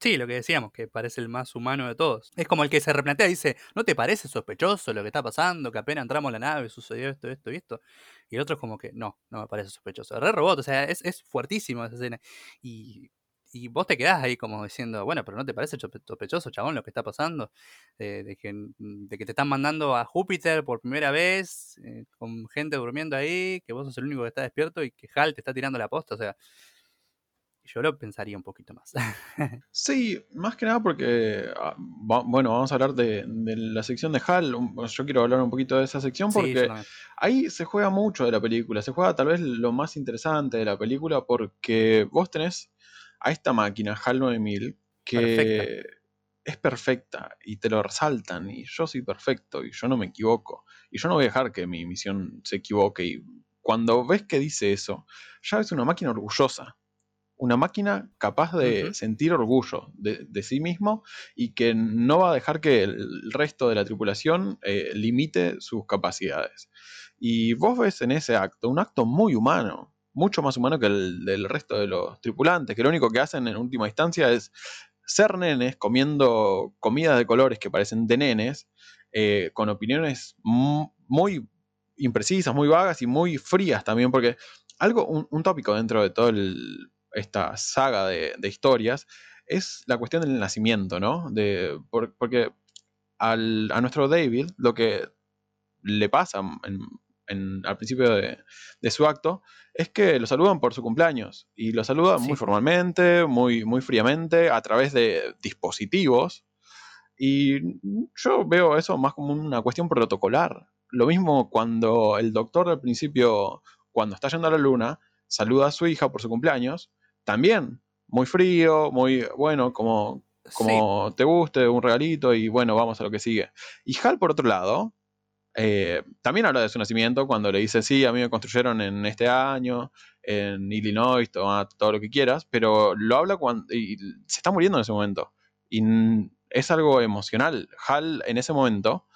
Sí, lo que decíamos, que parece el más humano de todos. Es como el que se replantea, dice, ¿no te parece sospechoso lo que está pasando? Que apenas entramos a la nave sucedió esto, esto y esto. Y el otro es como que, no, no me parece sospechoso. Re robot, o sea, es, es fuertísimo esa escena. Y, y vos te quedás ahí como diciendo, bueno, pero ¿no te parece sospe- sospechoso, chabón, lo que está pasando? Eh, de, que, de que te están mandando a Júpiter por primera vez, eh, con gente durmiendo ahí, que vos sos el único que está despierto y que Hal te está tirando la posta, o sea... Yo lo pensaría un poquito más. [LAUGHS] Sí, más que nada porque, ah, bueno, vamos a hablar de, de la sección de Hal. un- Yo quiero hablar un poquito de esa sección porque ahí se juega mucho de la película. Se juega tal vez lo más interesante de la película porque vos tenés a esta máquina, HAL 9000, que Perfecta. es perfecta y te lo resaltan y yo soy perfecto y yo no me equivoco y yo no voy a dejar que mi misión se equivoque y cuando ves que dice eso, ya es una máquina orgullosa. Una máquina capaz de sentir orgullo de, de sí mismo y que no va a dejar que el resto de la tripulación eh, limite sus capacidades. Y vos ves en ese acto un acto muy humano, mucho más humano que el del resto de los tripulantes, que lo único que hacen en última instancia es ser nenes comiendo comidas de colores que parecen de nenes, eh, con opiniones mu- muy imprecisas, muy vagas y muy frías también, porque algo, un, un tópico dentro de toda esta saga de, de historias es la cuestión del nacimiento, ¿no? De, por- porque al- a nuestro David lo que le pasa en- en- al principio de, de su acto es que lo saludan por su cumpleaños y lo saludan Sí. muy formalmente, muy, muy fríamente, a través de dispositivos. Y yo veo eso más como una cuestión protocolar. Lo mismo cuando el doctor al principio, cuando está yendo a la luna, saluda a su hija por su cumpleaños, también muy frío, muy bueno, como, Sí, como te guste, un regalito y bueno, vamos a lo que sigue. Y Hal, por otro lado, eh, también habla de su nacimiento cuando le dice, sí, a mí me construyeron en este año, en Illinois, toma todo lo que quieras, pero lo habla cuando y se está muriendo en ese momento. Y es algo emocional. Hal en ese momento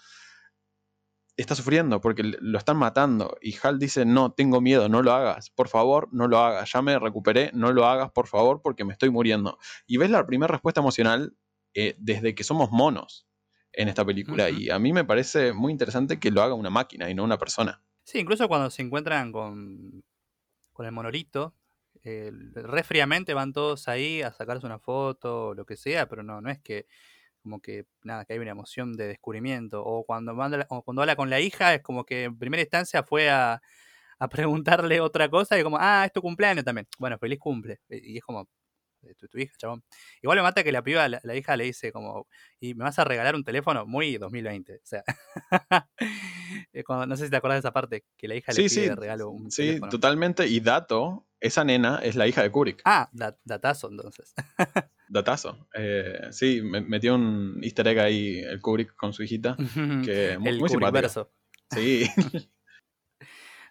está sufriendo porque lo están matando. Y Hal dice, no, tengo miedo, no lo hagas, por favor, no lo hagas. Ya me recuperé, no lo hagas, por favor, porque me estoy muriendo. Y ves la primera respuesta emocional eh, desde que somos monos en esta película. Y a mí me parece muy interesante que lo haga una máquina y no una persona. Sí, incluso cuando se encuentran con, con el monolito, eh, re fríamente van todos ahí a sacarse una foto o lo que sea, pero no, no es que como que nada, que hay una emoción de descubrimiento. O cuando, manda- o cuando habla con la hija, es como que en primera instancia fue a, a [LAUGHS] preguntarle otra cosa y como, ah, es tu cumpleaños también. Bueno, feliz cumple. Y es como, "Eh, tu, tu hija, chabón. Igual me mata que la piba, la, la hija le dice como, y me vas a regalar un teléfono muy 2020. O sea, [LAUGHS] eh, cuando- no sé si te acordás de esa parte, que la hija le Sí, pide sí, regalo un sí, teléfono. totalmente. Y dato, esa nena es la hija de Kubrick. Ah, da- datazo entonces. [LAUGHS] Datazo. Eh, sí, me- metió un easter egg ahí el Kubrick con su hijita. [LAUGHS] Que muy, el muy. Kubrickverso. Sí. [LAUGHS]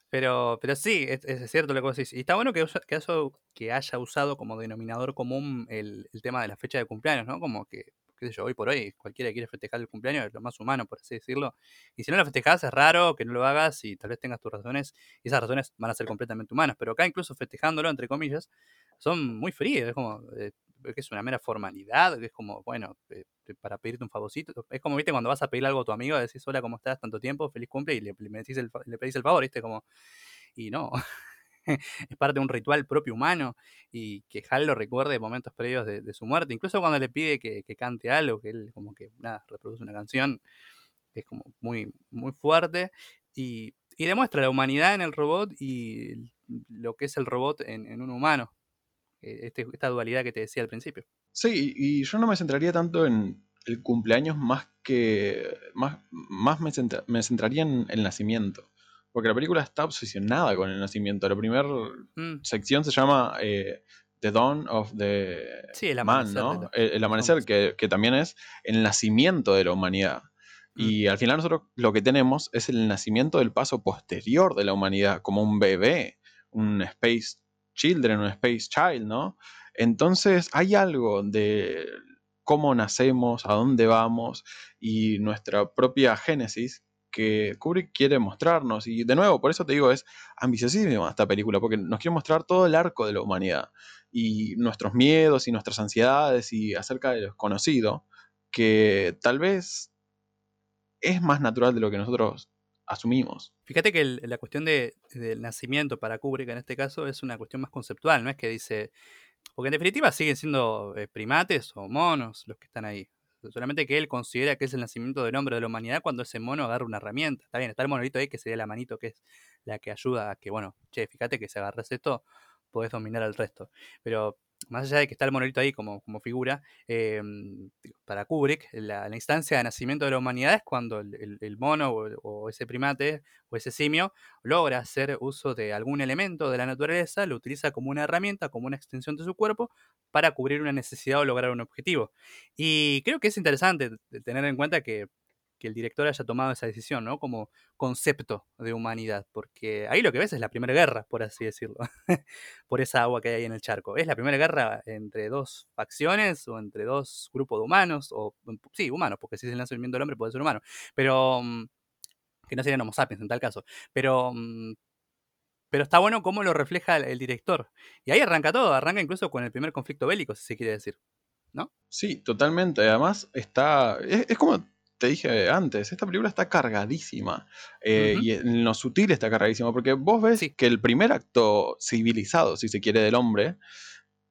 Pero, pero sí, es, es cierto lo que vos decís. Y está bueno que, que, eso- que haya usado como denominador común el, el tema de la fecha de cumpleaños, ¿no? Como que, qué sé yo, hoy por hoy, cualquiera que quiere festejar el cumpleaños es lo más humano, por así decirlo. Y si no lo festejás, es raro que no lo hagas y tal vez tengas tus razones. Y esas razones van a ser completamente humanas. Pero acá, incluso festejándolo, entre comillas, son muy fríos. Es como eh, que es una mera formalidad, que es como, bueno, eh, para pedirte un favorcito. Es como, viste, cuando vas a pedir algo a tu amigo, decís, hola, ¿cómo estás? Tanto tiempo, feliz cumple, y le, le, el, le pedís el favor, ¿viste? Como, y no, [LAUGHS] es parte de un ritual propio humano y que Hal lo recuerde momentos previos de, su muerte. Incluso cuando le pide que, que cante algo, que él como que, nada, reproduce una canción, es como muy, muy fuerte y, y demuestra la humanidad en el robot y lo que es el robot en un humano. Eh, Este, esta dualidad que te decía al principio. Sí, y yo no me centraría tanto en el cumpleaños más que. Más, más me, centra- me centraría en el nacimiento. Porque la película está obsesionada con el nacimiento. La primera Mm, sección se llama eh, The Dawn of the Sí, el Man, ¿no? el amanecer, que, que también es el nacimiento de la humanidad. Mm. Y al final nosotros lo que tenemos es el nacimiento del paso posterior de la humanidad, como un bebé, un Space Children, un Space Child, ¿no? Entonces hay algo de cómo nacemos, a dónde vamos y nuestra propia génesis que Kubrick quiere mostrarnos. Y de nuevo, por eso te digo, es ambiciosísima esta película, porque nos quiere mostrar todo el arco de la humanidad y nuestros miedos y nuestras ansiedades y acerca de lo desconocido, que tal vez es más natural de lo que nosotros asumimos. Fíjate que la cuestión del nacimiento para Kubrick en este caso es una cuestión más conceptual, no es que dice, porque en definitiva siguen siendo eh, primates o monos los que están ahí. Solamente que él considera que es el nacimiento del hombre de la humanidad cuando ese mono agarra una herramienta. Está bien, está el monolito ahí que sería la manito que es la que ayuda a que, bueno, che, fíjate que si agarras esto, podés dominar al resto. Pero más allá de que está el monolito ahí como, como figura, em, para Kubrick, la, instancia de nacimiento de la humanidad es cuando el, mono o, ese primate o ese simio logra hacer uso de algún elemento de la naturaleza, lo utiliza como una herramienta, como una extensión de su cuerpo, para cubrir una necesidad o lograr un objetivo. Y creo que es interesante tener en cuenta que que el director haya tomado esa decisión, ¿no? Como concepto de humanidad, porque ahí lo que ves es la primera guerra, por así decirlo, [LAUGHS] por esa agua que hay en el charco. Es la primera guerra entre dos facciones o entre dos grupos de humanos, o sí, humanos, porque si es el nacimiento del hombre puede ser humano, pero mm, que no serían homo sapiens en tal caso, pero... Mm, pero está bueno cómo lo refleja el, director. Y ahí arranca todo, arranca incluso con el primer conflicto bélico, si se quiere decir. ¿No? Sí, totalmente. Además, está. es, como te dije antes, esta película está cargadísima. Eh, y en lo sutil está cargadísima, porque vos ves que el primer acto civilizado, si se quiere, del hombre,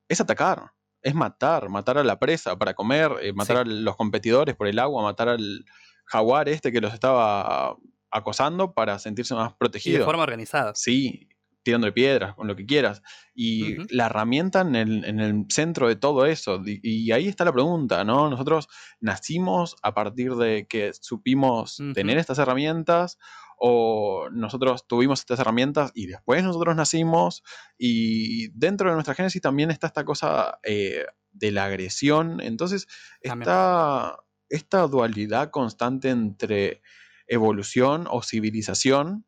es atacar, es matar, matar a la presa para comer, eh, matar a los competidores por el agua, matar al jaguar este que los estaba acosando para sentirse más protegido. de forma organizada. Sí, tirando de piedras, con lo que quieras. Y la herramienta en el, centro de todo eso. Y, ahí está la pregunta, ¿no? Nosotros nacimos a partir de que supimos tener estas herramientas o nosotros tuvimos estas herramientas y después nosotros nacimos y dentro de nuestra génesis también está esta cosa eh, de la agresión. Entonces está esta dualidad constante entre evolución o civilización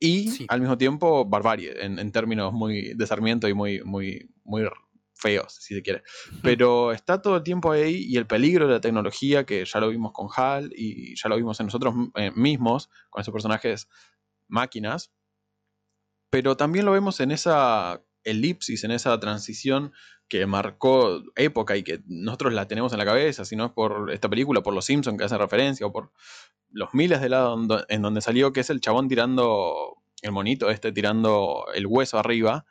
y al mismo tiempo barbarie, en, términos muy de Sarmiento y muy, muy, muy feos, si se quiere. Pero está todo el tiempo ahí y el peligro de la tecnología, que ya lo vimos con Hal y ya lo vimos en nosotros eh, mismos, con esos personajes máquinas, pero también lo vemos en esa elipsis, en esa transición que marcó época y que nosotros la tenemos en la cabeza, si no es por esta película, por Los Simpsons que hacen referencia, o por los miles de lados en donde salió, que es el chabón tirando, el monito este tirando el hueso arriba,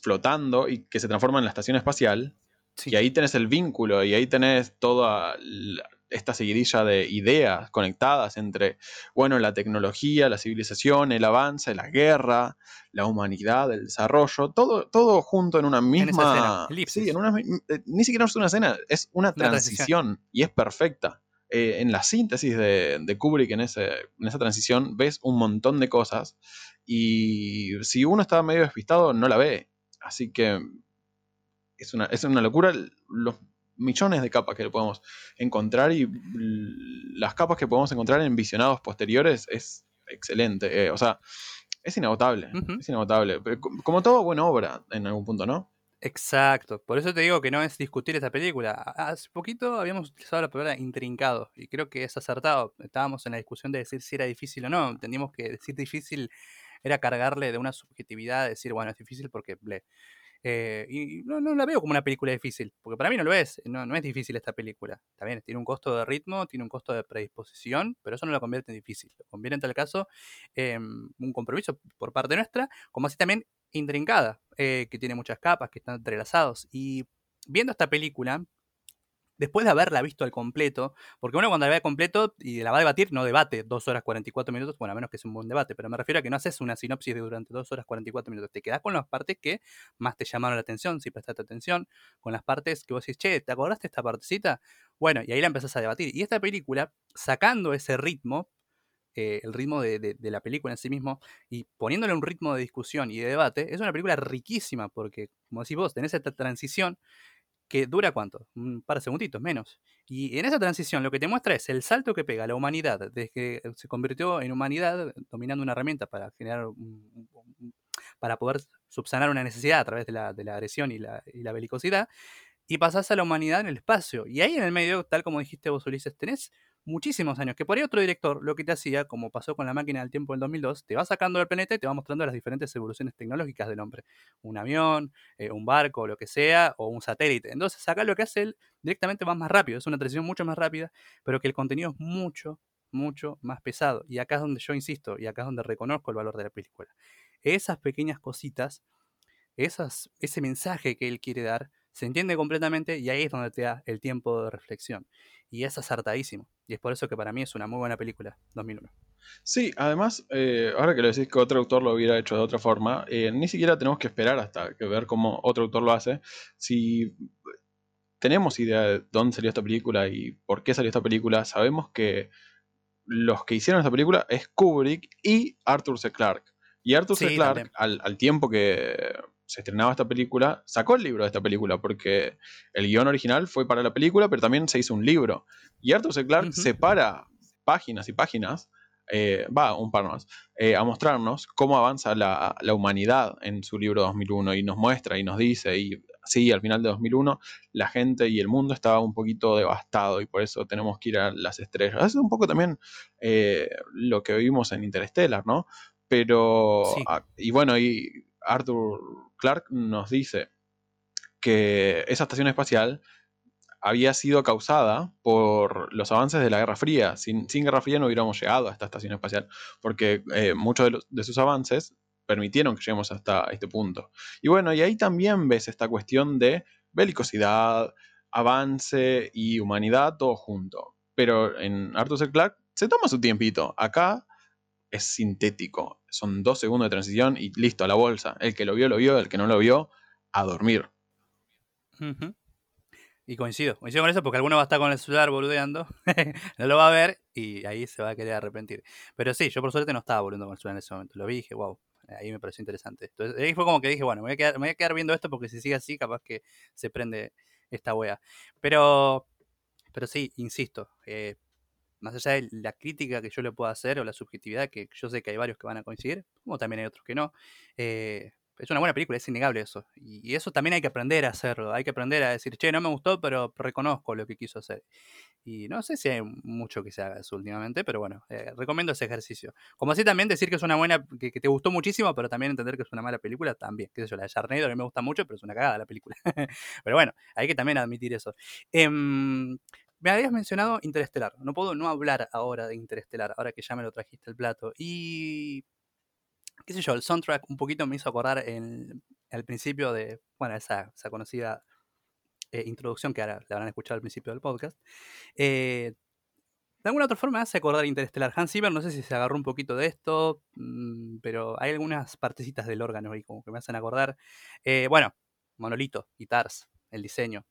flotando y que se transforma en la estación espacial. Y ahí tenés el vínculo y ahí tenés toda esta seguidilla de ideas conectadas entre, bueno, la tecnología, la civilización, el avance, la guerra, la humanidad, el desarrollo, todo, todo junto en una misma... sí, en una, eh, ni siquiera es una escena, es una, transición y es perfecta. Eh, en la síntesis de, Kubrick en, ese, en esa transición ves un montón de cosas y si uno está medio despistado no la ve. Así que es una, es una locura los millones de capas que le podemos encontrar y las capas que podemos encontrar en visionados posteriores es excelente. Eh, o sea, es inagotable. Es inagotable. Como toda buena obra en algún punto, ¿no? Exacto, por eso te digo que no es discutir esta película. Hace poquito habíamos utilizado la palabra intrincado y creo que es acertado. Estábamos en la discusión de decir si era difícil o no. Entendimos que decir difícil era cargarle de una subjetividad, decir, bueno, es difícil porque ble. Eh, y no, no, la veo como una película difícil, porque para mí no lo es, no, no es difícil esta película. También tiene un costo de ritmo, tiene un costo de predisposición, pero eso no lo convierte en difícil. Lo convierte en tal caso en un compromiso por parte nuestra, como así también intrincada, eh, que tiene muchas capas, que están entrelazados. Y viendo esta película, después de haberla visto al completo, porque uno cuando la ve al completo y la va a debatir, no debate dos horas 44 minutos, bueno, a menos que sea un buen debate, pero me refiero a que no haces una sinopsis de durante dos horas 44 minutos, te quedas con las partes que más te llamaron la atención, si prestaste atención, con las partes que vos decís, che, ¿te acordaste esta partecita? Bueno, y ahí la empezás a debatir. Y esta película, sacando ese ritmo, eh, el ritmo de, la película en sí mismo y poniéndole un ritmo de discusión y de debate, es una película riquísima porque, como decís vos, tenés esta transición que dura cuánto? Un par de segunditos, menos. Y en esa transición lo que te muestra es el salto que pega la humanidad desde que se convirtió en humanidad dominando una herramienta para generar para poder subsanar una necesidad a través de la, agresión y la, y la belicosidad y pasás a la humanidad en el espacio. Y ahí en el medio, tal como dijiste vos, Ulises, tenés muchísimos años. Que por ahí otro director lo que te hacía, como pasó con la máquina del tiempo del 2002, te va sacando del planeta y te va mostrando las diferentes evoluciones tecnológicas del hombre. Un avión, eh, un barco, lo que sea, o un satélite. Entonces acá lo que hace él directamente va más rápido, es una transición mucho más rápida, pero que el contenido es mucho, mucho más pesado. Y acá es donde yo insisto, y acá es donde reconozco el valor de la película. Esas pequeñas cositas, esas, ese mensaje que él quiere dar, se entiende completamente y ahí es donde te da el tiempo de reflexión. Y es acertadísimo. Y es por eso que para mí es una muy buena película, 2001. Sí, además, eh, ahora que lo decís que otro autor lo hubiera hecho de otra forma, eh, ni siquiera tenemos que esperar hasta que ver cómo otro autor lo hace. Si tenemos idea de dónde salió esta película y por qué salió esta película, sabemos que los que hicieron esta película es Kubrick y Arthur C. Clarke. Y Arthur C. Clarke, al, tiempo que se estrenaba esta película, sacó el libro de esta película, porque el guion original fue para la película, pero también se hizo un libro. Y Arthur C. Clarke separa páginas y páginas, eh, va, un par más, eh, a mostrarnos cómo avanza la, la, humanidad en su libro 2001 y nos muestra y nos dice, y sí, al final de 2001 la gente y el mundo estaba un poquito devastado y por eso tenemos que ir a las estrellas. Es un poco también eh, lo que vimos en Interstellar, ¿no? Pero, ah, y bueno, y Arthur Clarke nos dice que esa estación espacial había sido causada por los avances de la Guerra Fría. Sin, Guerra Fría no hubiéramos llegado a esta estación espacial, porque eh, muchos de, de, sus avances permitieron que lleguemos hasta este punto. Y bueno, y ahí también ves esta cuestión de belicosidad, avance y humanidad todo junto. Pero en Arthur C. Clarke se toma su tiempito. Acá es sintético. Son dos segundos de transición y listo, a la bolsa. El que lo vio, lo vio. El que no lo vio, a dormir. Y coincido, coincido con eso porque alguno va a estar con el celular boludeando, [LAUGHS] no lo va a ver y ahí se va a querer arrepentir. Pero sí, yo por suerte no estaba boludeando con el celular en ese momento. Lo vi y dije, wow, ahí me pareció interesante. Entonces, ahí fue como que dije, bueno, me voy, a quedar, viendo esto porque si sigue así, capaz que se prende esta wea. Pero, pero sí, insisto, eh, más allá de la crítica que yo le pueda hacer o la subjetividad, que yo sé que hay varios que van a coincidir, como también hay otros que no, eh, es una buena película, es innegable eso. Y, eso también hay que aprender a hacerlo. Hay que aprender a decir, che, no me gustó, pero reconozco lo que quiso hacer. Y no sé si hay mucho que se haga eso últimamente, pero bueno, eh, recomiendo ese ejercicio. Como así también decir que es una buena, que, te gustó muchísimo, pero también entender que es una mala película, también. Qué sé yo, la de Sharknado a mí me gusta mucho, pero es una cagada la película. [LAUGHS] pero bueno, hay que también admitir eso. Em, me habías mencionado Interestelar. No puedo no hablar ahora de Interestelar, ahora que ya me lo trajiste el plato. Y qué sé yo, el soundtrack un poquito me hizo acordar en, al principio de, bueno, esa, conocida eh, introducción que ahora la habrán escuchado al principio del podcast. Eh, de alguna otra forma me hace acordar Interestelar. Hans Zimmer, no sé si se agarró un poquito de esto, mm, pero hay algunas partecitas del órgano ahí como que me hacen acordar. Eh, bueno, Monolito y Tars, el diseño.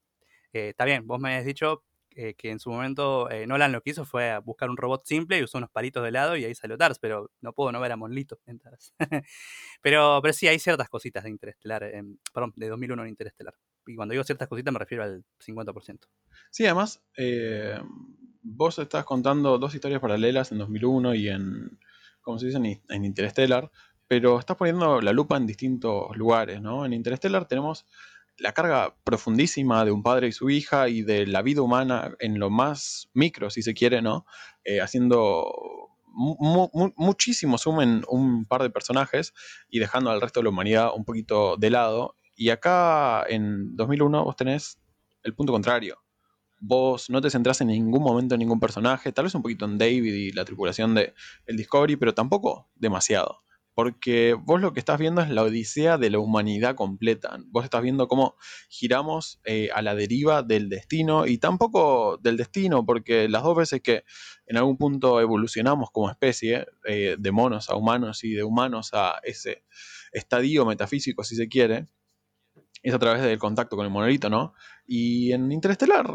está bien, vos me habías dicho eh, que en su momento eh, Nolan lo que hizo fue buscar un robot simple y usó unos palitos de lado y ahí salió Tars, pero no puedo no ver a Monlito [LAUGHS] pero, sí, hay ciertas cositas de Interestelar, perdón, de 2001 en Interestelar. Y cuando digo ciertas cositas me refiero al 50%. Sí, además, eh, vos estás contando dos historias paralelas en 2001 y en, como se dice, en, en Interstellar, pero estás poniendo la lupa en distintos lugares, ¿no? En Interstellar tenemos la carga profundísima de un padre y su hija y de la vida humana en lo más micro, si se quiere, ¿no? Eh, haciendo muchísimo zoom en un par de personajes y dejando al resto de la humanidad un poquito de lado. Y acá en 2001 vos tenés el punto contrario. Vos no te centrás en ningún momento en ningún personaje, tal vez un poquito en David y la tripulación de el Discovery, pero tampoco demasiado porque vos lo que estás viendo es la odisea de la humanidad completa. Vos estás viendo cómo giramos eh, a la deriva del destino y tampoco del destino, porque las dos veces que en algún punto evolucionamos como especie, eh, de monos a humanos y de humanos a ese estadio metafísico, si se quiere, es a través del contacto con el monolito, ¿no? Y en Interestelar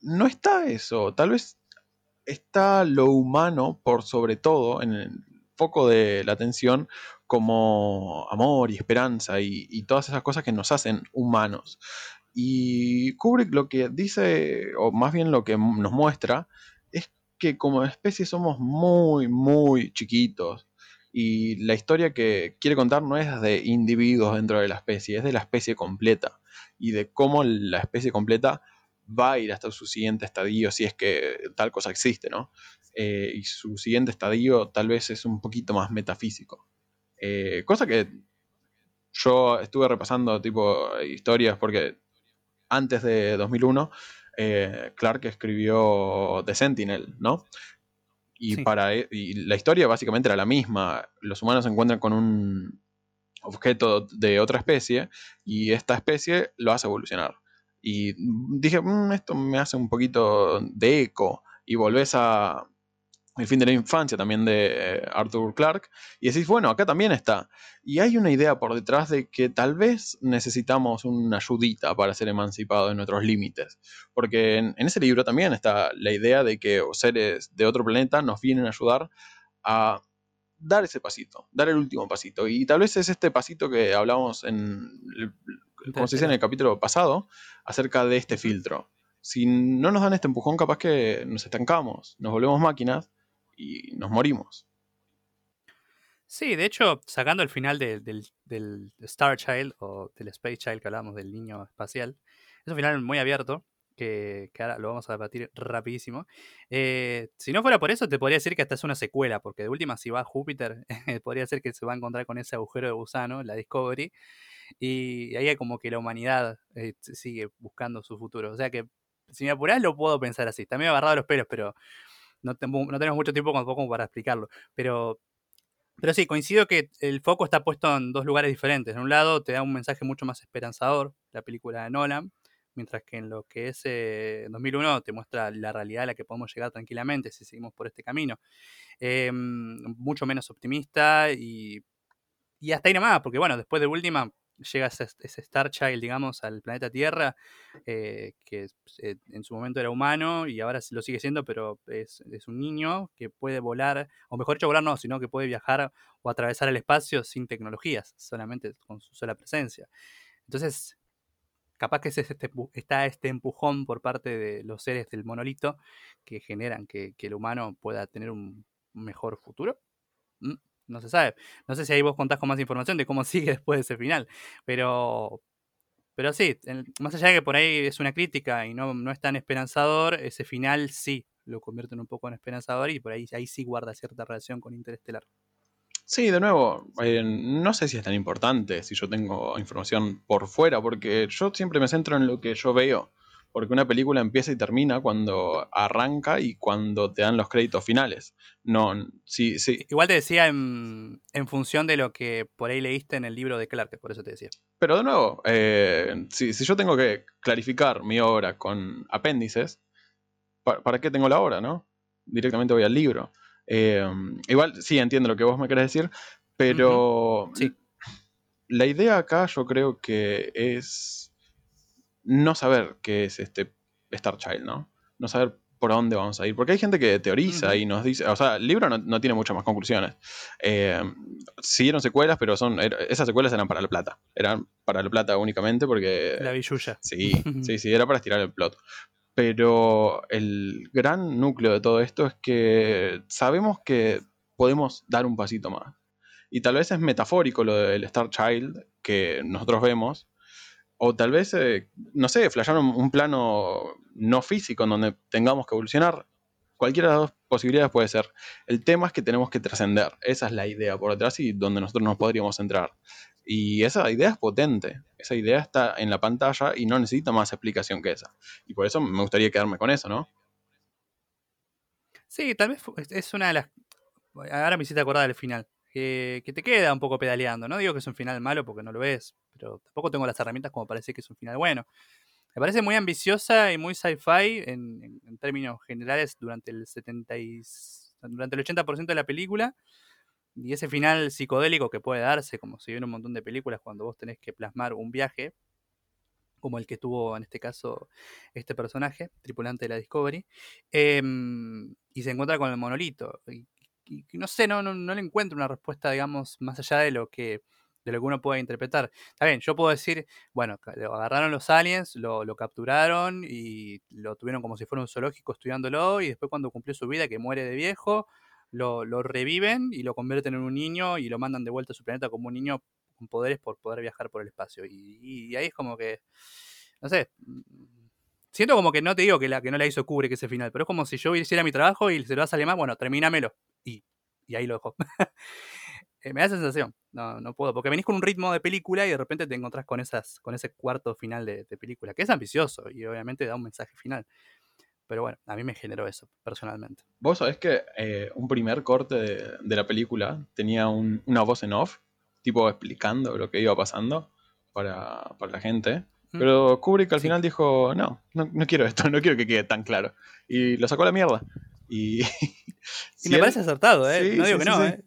no está eso, tal vez está lo humano por sobre todo en el, foco de la atención como amor y esperanza y, todas esas cosas que nos hacen humanos. Y Kubrick lo que dice, o más bien lo que nos muestra, es que como especie somos muy, muy chiquitos. Y la historia que quiere contar no es de individuos dentro de la especie, es de la especie completa y de cómo la especie completa va a ir hasta su siguiente estadio, si es que tal cosa existe, ¿no? Eh, y su siguiente estadio tal vez es un poquito más metafísico. Eh, cosa que yo estuve repasando tipo historias porque antes de 2001 eh, Clark escribió The Sentinel, ¿no? Y, para, e, y la historia básicamente era la misma. Los humanos se encuentran con un objeto de otra especie y esta especie lo hace evolucionar. Y dije, mm, esto me hace un poquito de eco. Y volvés a, el fin de la infancia también de eh, Arthur Clarke, y decís, bueno, acá también está. Y hay una idea por detrás de que tal vez necesitamos una ayudita para ser emancipados de nuestros límites. Porque en, ese libro también está la idea de que seres de otro planeta nos vienen a ayudar a dar ese pasito, dar el último pasito. Y tal vez es este pasito que hablamos en, como se dice en el capítulo pasado, acerca de este filtro. Si no nos dan este empujón, capaz que nos estancamos, nos volvemos máquinas y nos morimos. Sí, de hecho, sacando el final del, Star Child o del Space Child que hablamos del niño espacial, es un final muy abierto, que, ahora lo vamos a debatir rapidísimo. Eh, si no fuera por eso, te podría decir que esta es una secuela, porque de última, si va a Júpiter, [LAUGHS] podría ser que se va a encontrar con ese agujero de gusano, la Discovery, y ahí es como que la humanidad eh, sigue buscando su futuro. O sea que, si me apurás, lo puedo pensar así. También agarrado los pelos, pero no, tenemos mucho tiempo como para explicarlo. Pero, pero sí, coincido que el foco está puesto en dos lugares diferentes. En un lado te da un mensaje mucho más esperanzador, la película de Nolan, mientras que en lo que es 2001 eh, te muestra la realidad a la que podemos llegar tranquilamente si seguimos por este camino. Em, mucho menos optimista y, y hasta ahí nomás, porque bueno, después de última llega ese, Star Child, digamos, al planeta Tierra, eh, que eh, en su momento era humano y ahora lo sigue siendo, pero es, un niño que puede volar, o mejor dicho, volar no, sino que puede viajar o atravesar el espacio sin tecnologías, solamente con su sola presencia. Entonces, capaz que este, está este empujón por parte de los seres del monolito que generan que, el humano pueda tener un mejor futuro. Mm, no se sabe. No sé si ahí vos contás con más información de cómo [LAUGHS] sigue después de ese final. Pero, pero sí, más allá de que por ahí es una crítica y no, no es tan esperanzador, ese final sí lo convierte en un poco en esperanzador y por ahí, ahí sí guarda cierta relación con Interestelar. Sí, de nuevo, eh, no sé si es tan importante si yo tengo información por fuera, porque yo siempre me centro en lo que yo veo. Porque una película empieza y termina cuando arranca y cuando te dan los créditos finales. No, sí, sí. Igual te decía en, función de lo que por ahí leíste en el libro de Clark, por eso te decía. Pero de nuevo, eh, si, yo tengo que clarificar mi obra con apéndices, ¿para, qué tengo la obra, no? Directamente voy al libro. Eh, igual sí entiendo lo que vos me querés decir, pero sí. la idea acá yo creo que es no saber qué es este Star Child, ¿no? No saber por dónde vamos a ir. Porque hay gente que teoriza y nos dice, o sea, el libro no, tiene muchas más conclusiones. Eh, siguieron secuelas, pero son esas secuelas eran para la plata. Eran para la plata únicamente porque... La billulla. Sí, [LAUGHS] sí, sí, era para estirar el plot. Pero el gran núcleo de todo esto es que sabemos que podemos dar un pasito más. Y tal vez es metafórico lo del Star Child que nosotros vemos, o tal vez, eh, no sé, flashear un, plano no físico en donde tengamos que evolucionar. Cualquiera de las dos posibilidades puede ser. El tema es que tenemos que trascender. Esa es la idea por detrás y donde nosotros nos podríamos centrar. Y esa idea es potente. Esa idea está en la pantalla y no necesita más explicación que esa. Y por eso me gustaría quedarme con eso, ¿no? Sí, tal vez es una de las... Ahora me hiciste acordar del final que, te queda un poco pedaleando. No digo que es un final malo porque no lo es, pero tampoco tengo las herramientas como parece que es un final bueno. Me parece muy ambiciosa y muy sci-fi en, términos generales durante el 70 durante el 80% de la película. Y ese final psicodélico que puede darse, como se ve en un montón de películas cuando vos tenés que plasmar un viaje, como el que tuvo en este caso este personaje, tripulante de la Discovery, em, y se encuentra con el monolito y, no sé, no, no, le encuentro una respuesta, digamos, más allá de lo que de lo que uno puede interpretar. Está bien, yo puedo decir, bueno, lo agarraron los aliens, lo, capturaron y lo tuvieron como si fuera un zoológico estudiándolo y después cuando cumplió su vida, que muere de viejo, lo, lo reviven y lo convierten en un niño y lo mandan de vuelta a su planeta como un niño con poderes por poder viajar por el espacio. Y, y ahí es como que, no sé, siento como que no te digo que, la, que no la hizo Kubrick ese final, pero es como si yo hiciera mi trabajo y se lo a salir más, bueno, termínamelo. Y, y ahí lo dejo. [LAUGHS] Eh, me da esa sensación. No, no puedo. Porque venís con un ritmo de película y de repente te encontrás con, esas, con ese cuarto final de, de película, que es ambicioso y obviamente da un mensaje final. Pero bueno, a mí me generó eso, personalmente. Vos sabés que eh, un primer corte de, de la película tenía un- una voz en off, tipo explicando lo que iba pasando para, para la gente. Mm. Pero Kubrick al Sí. final dijo, no, no, no quiero esto, [LAUGHS] no quiero que quede tan claro. Y lo sacó a la mierda. Y, [LAUGHS] Y si me él- parece acertado, ¿eh? Sí, no digo sí, que no, sí. ¿eh?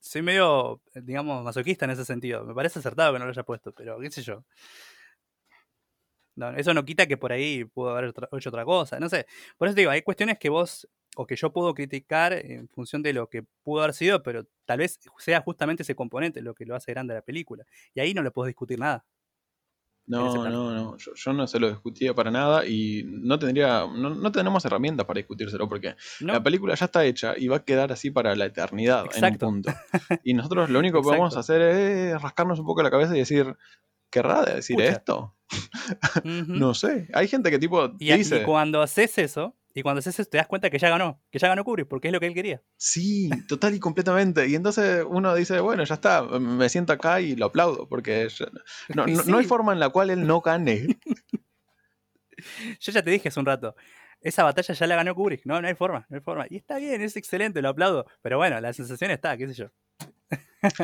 Soy medio, digamos, masoquista en ese sentido. Me parece acertado que no lo haya puesto, pero qué sé yo. No, eso no quita que por ahí pudo haber otra- hecho otra cosa. No sé. Por eso te digo, hay cuestiones que vos o que yo puedo criticar en función de lo que pudo haber sido, pero tal vez sea justamente ese componente lo que lo hace grande a la película. Y ahí no le puedo discutir nada. No, no, no, yo, yo no se lo discutía para nada y no tendría, no, no tenemos herramientas para discutírselo porque ¿No? la película ya está hecha y va a quedar así para la eternidad Exacto. en un punto. Y nosotros lo único que podemos hacer es rascarnos un poco la cabeza y decir, ¿querrá decir esto? [LAUGHS] No sé. Hay gente que tipo y, a- y dice, cuando haces eso, y cuando haces eso te das cuenta que ya ganó, que ya ganó Kubrick, porque es lo que él quería. sí, total y completamente. Y entonces uno dice, bueno, ya está, me siento acá y lo aplaudo porque ya- no, no- no hay forma en la cual él no gane. [LAUGHS] Yo ya te dije hace un rato, esa batalla ya la ganó Kubrick, no, no hay forma, no hay forma. Y está bien, es excelente, lo aplaudo. Pero bueno, la sensación está, qué sé yo.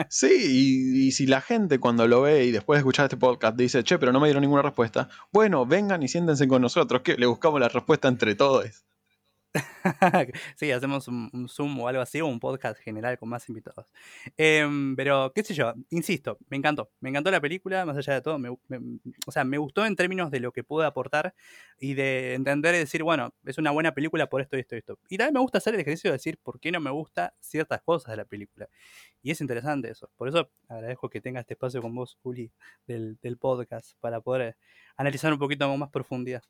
Sí, y, si la gente cuando lo ve y después de escuchar este podcast dice, che, pero no me dieron ninguna respuesta, bueno, vengan y siéntense con nosotros, que le buscamos la respuesta entre todos. [LAUGHS] sí, hacemos un, Zoom o algo así, o un podcast general con más invitados. Em, pero, qué sé yo, insisto, me encantó. Me encantó la película, más allá de todo. me- me- o sea, me gustó en términos de lo que pude aportar y de entender y decir, bueno, es una buena película por esto y esto y esto. Y también me gusta hacer el ejercicio de decir por qué no me gusta ciertas cosas de la película. Y es interesante eso. Por eso agradezco que tenga este espacio con vos, Juli, del, podcast, para poder analizar un poquito más profundidad.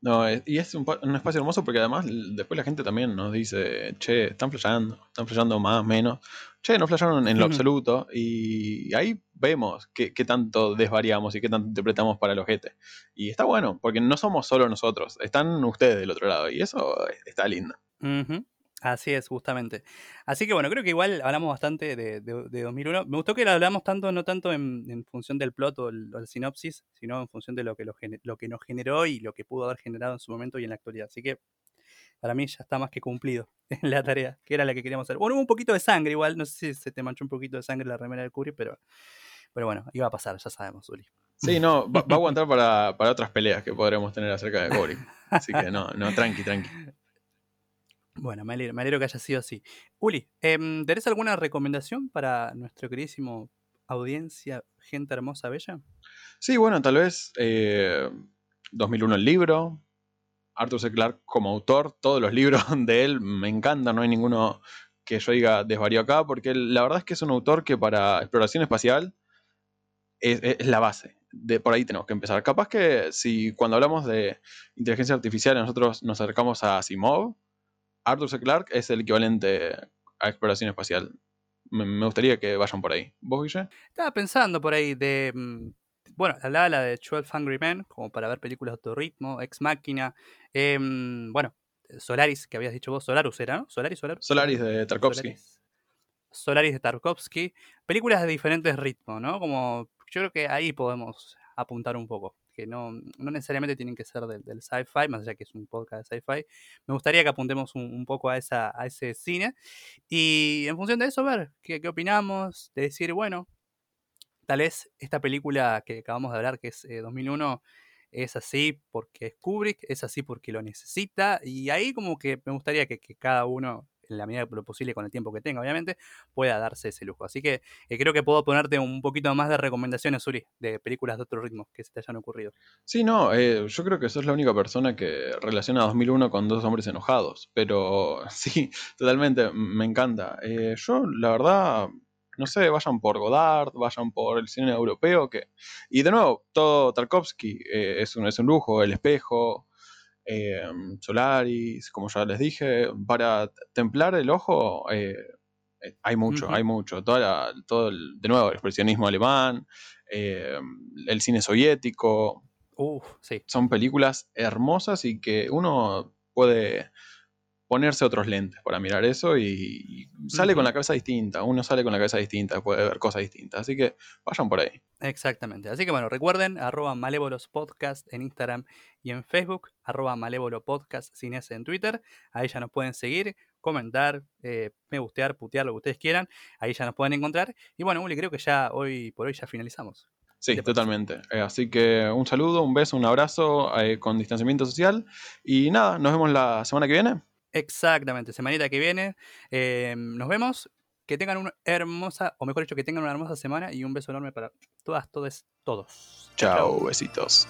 No, es- y es un, un espacio hermoso porque además después la gente también nos dice, che, están flasheando, están flasheando más, menos. Che, no flashearon en lo absoluto. Y ahí vemos qué, qué tanto desvariamos y qué tanto interpretamos para el ojete. Y está bueno, porque no somos solo nosotros, están ustedes del otro lado. Y eso está lindo. Así es, justamente. Así que bueno, creo que igual hablamos bastante de, de- de 2001. Me gustó que hablamos tanto, no tanto en, función del plot o el, sinopsis, sino en función de lo que, lo, que nos generó y lo que pudo haber generado en su momento y en la actualidad. Así que para mí ya está más que cumplido [LAUGHS] la tarea, que era la que queríamos hacer. Bueno, hubo un poquito de sangre igual, no sé si se te manchó un poquito de sangre la remera del Kubrick, pero, pero bueno, iba a pasar, ya sabemos, Uli. Sí, no, va, a aguantar para, para otras peleas que podremos tener acerca de Kubrick. Así que no, no, tranqui, tranqui. Bueno, me alegro, que haya sido así. Uli, em, ¿tenés alguna recomendación para nuestro queridísimo audiencia, gente hermosa, bella? Sí, bueno, tal vez eh, 2001 el libro, Arthur C. Clarke como autor, todos los libros [LAUGHS] de él me encantan, no hay ninguno que yo diga desvarío acá, porque la verdad es que es un autor que para exploración espacial es, es la base. De, por ahí tenemos que empezar. Capaz que si cuando hablamos de inteligencia artificial nosotros nos acercamos a Asimov, Arthur C. Clarke es el equivalente a exploración espacial. Me, me gustaría que vayan por ahí. ¿Vos, Guille? Estaba pensando por ahí de. mm, Bueno, hablaba la de 12 Hungry Men, como para ver películas de autorritmo, Ex Máquina. em, bueno, Solaris, que habías dicho vos, Solarus era, ¿no? Solaris, Solarus. Solaris de Tarkovsky. Solaris. Solaris de Tarkovsky. Películas de diferentes ritmos, ¿no? Como yo creo que ahí podemos apuntar un poco. Que no, no necesariamente tienen que ser del, del sci-fi, más allá que es un podcast de sci-fi. Me gustaría que apuntemos un, poco a, esa, a ese cine. Y en función de eso, ver qué, qué opinamos. De decir, bueno, tal vez esta película que acabamos de hablar, que es eh, 2001, es así porque es Kubrick, es así porque lo necesita. Y ahí como que me gustaría que, que cada uno, en la medida de lo posible, con el tiempo que tenga, obviamente, pueda darse ese lujo. Así que eh, creo que puedo ponerte un poquito más de recomendaciones, Uri, de películas de otro ritmo que se te hayan ocurrido. Sí, no, eh, yo creo que sos la única persona que relaciona 2001 con dos hombres enojados, pero [LAUGHS] sí, totalmente, me encanta. Eh, yo, la verdad, no sé, vayan por Godard, vayan por el cine europeo, que... Y de nuevo, todo Tarkovsky eh, es, un, es un lujo, El Espejo, Solaris, como ya les dije, para templar el ojo. hay mucho, hay mucho. Toda todo el, de nuevo, el expresionismo alemán, el cine soviético, son películas hermosas y que uno puede ponerse otros lentes para mirar eso y, sale con la cabeza distinta. Uno sale con la cabeza distinta, puede ver cosas distintas. Así que vayan por ahí. Exactamente. Así que bueno, recuerden, arroba malévolos podcast en Instagram y en Facebook, arroba malévolo podcast sin ese en Twitter. Ahí ya nos pueden seguir, comentar, eh, me gustear, putear, lo que ustedes quieran. Ahí ya nos pueden encontrar. Y bueno, Uli, creo que ya hoy por hoy ya finalizamos. Sí, totalmente. Eh, así que un saludo, un beso, un abrazo eh, con distanciamiento social. Y nada, nos vemos la semana que viene. Exactamente, semanita que viene. Eh, nos vemos. Que tengan una hermosa, o mejor dicho, que tengan una hermosa semana y un beso enorme para todas, todos, todos. Chao, besitos.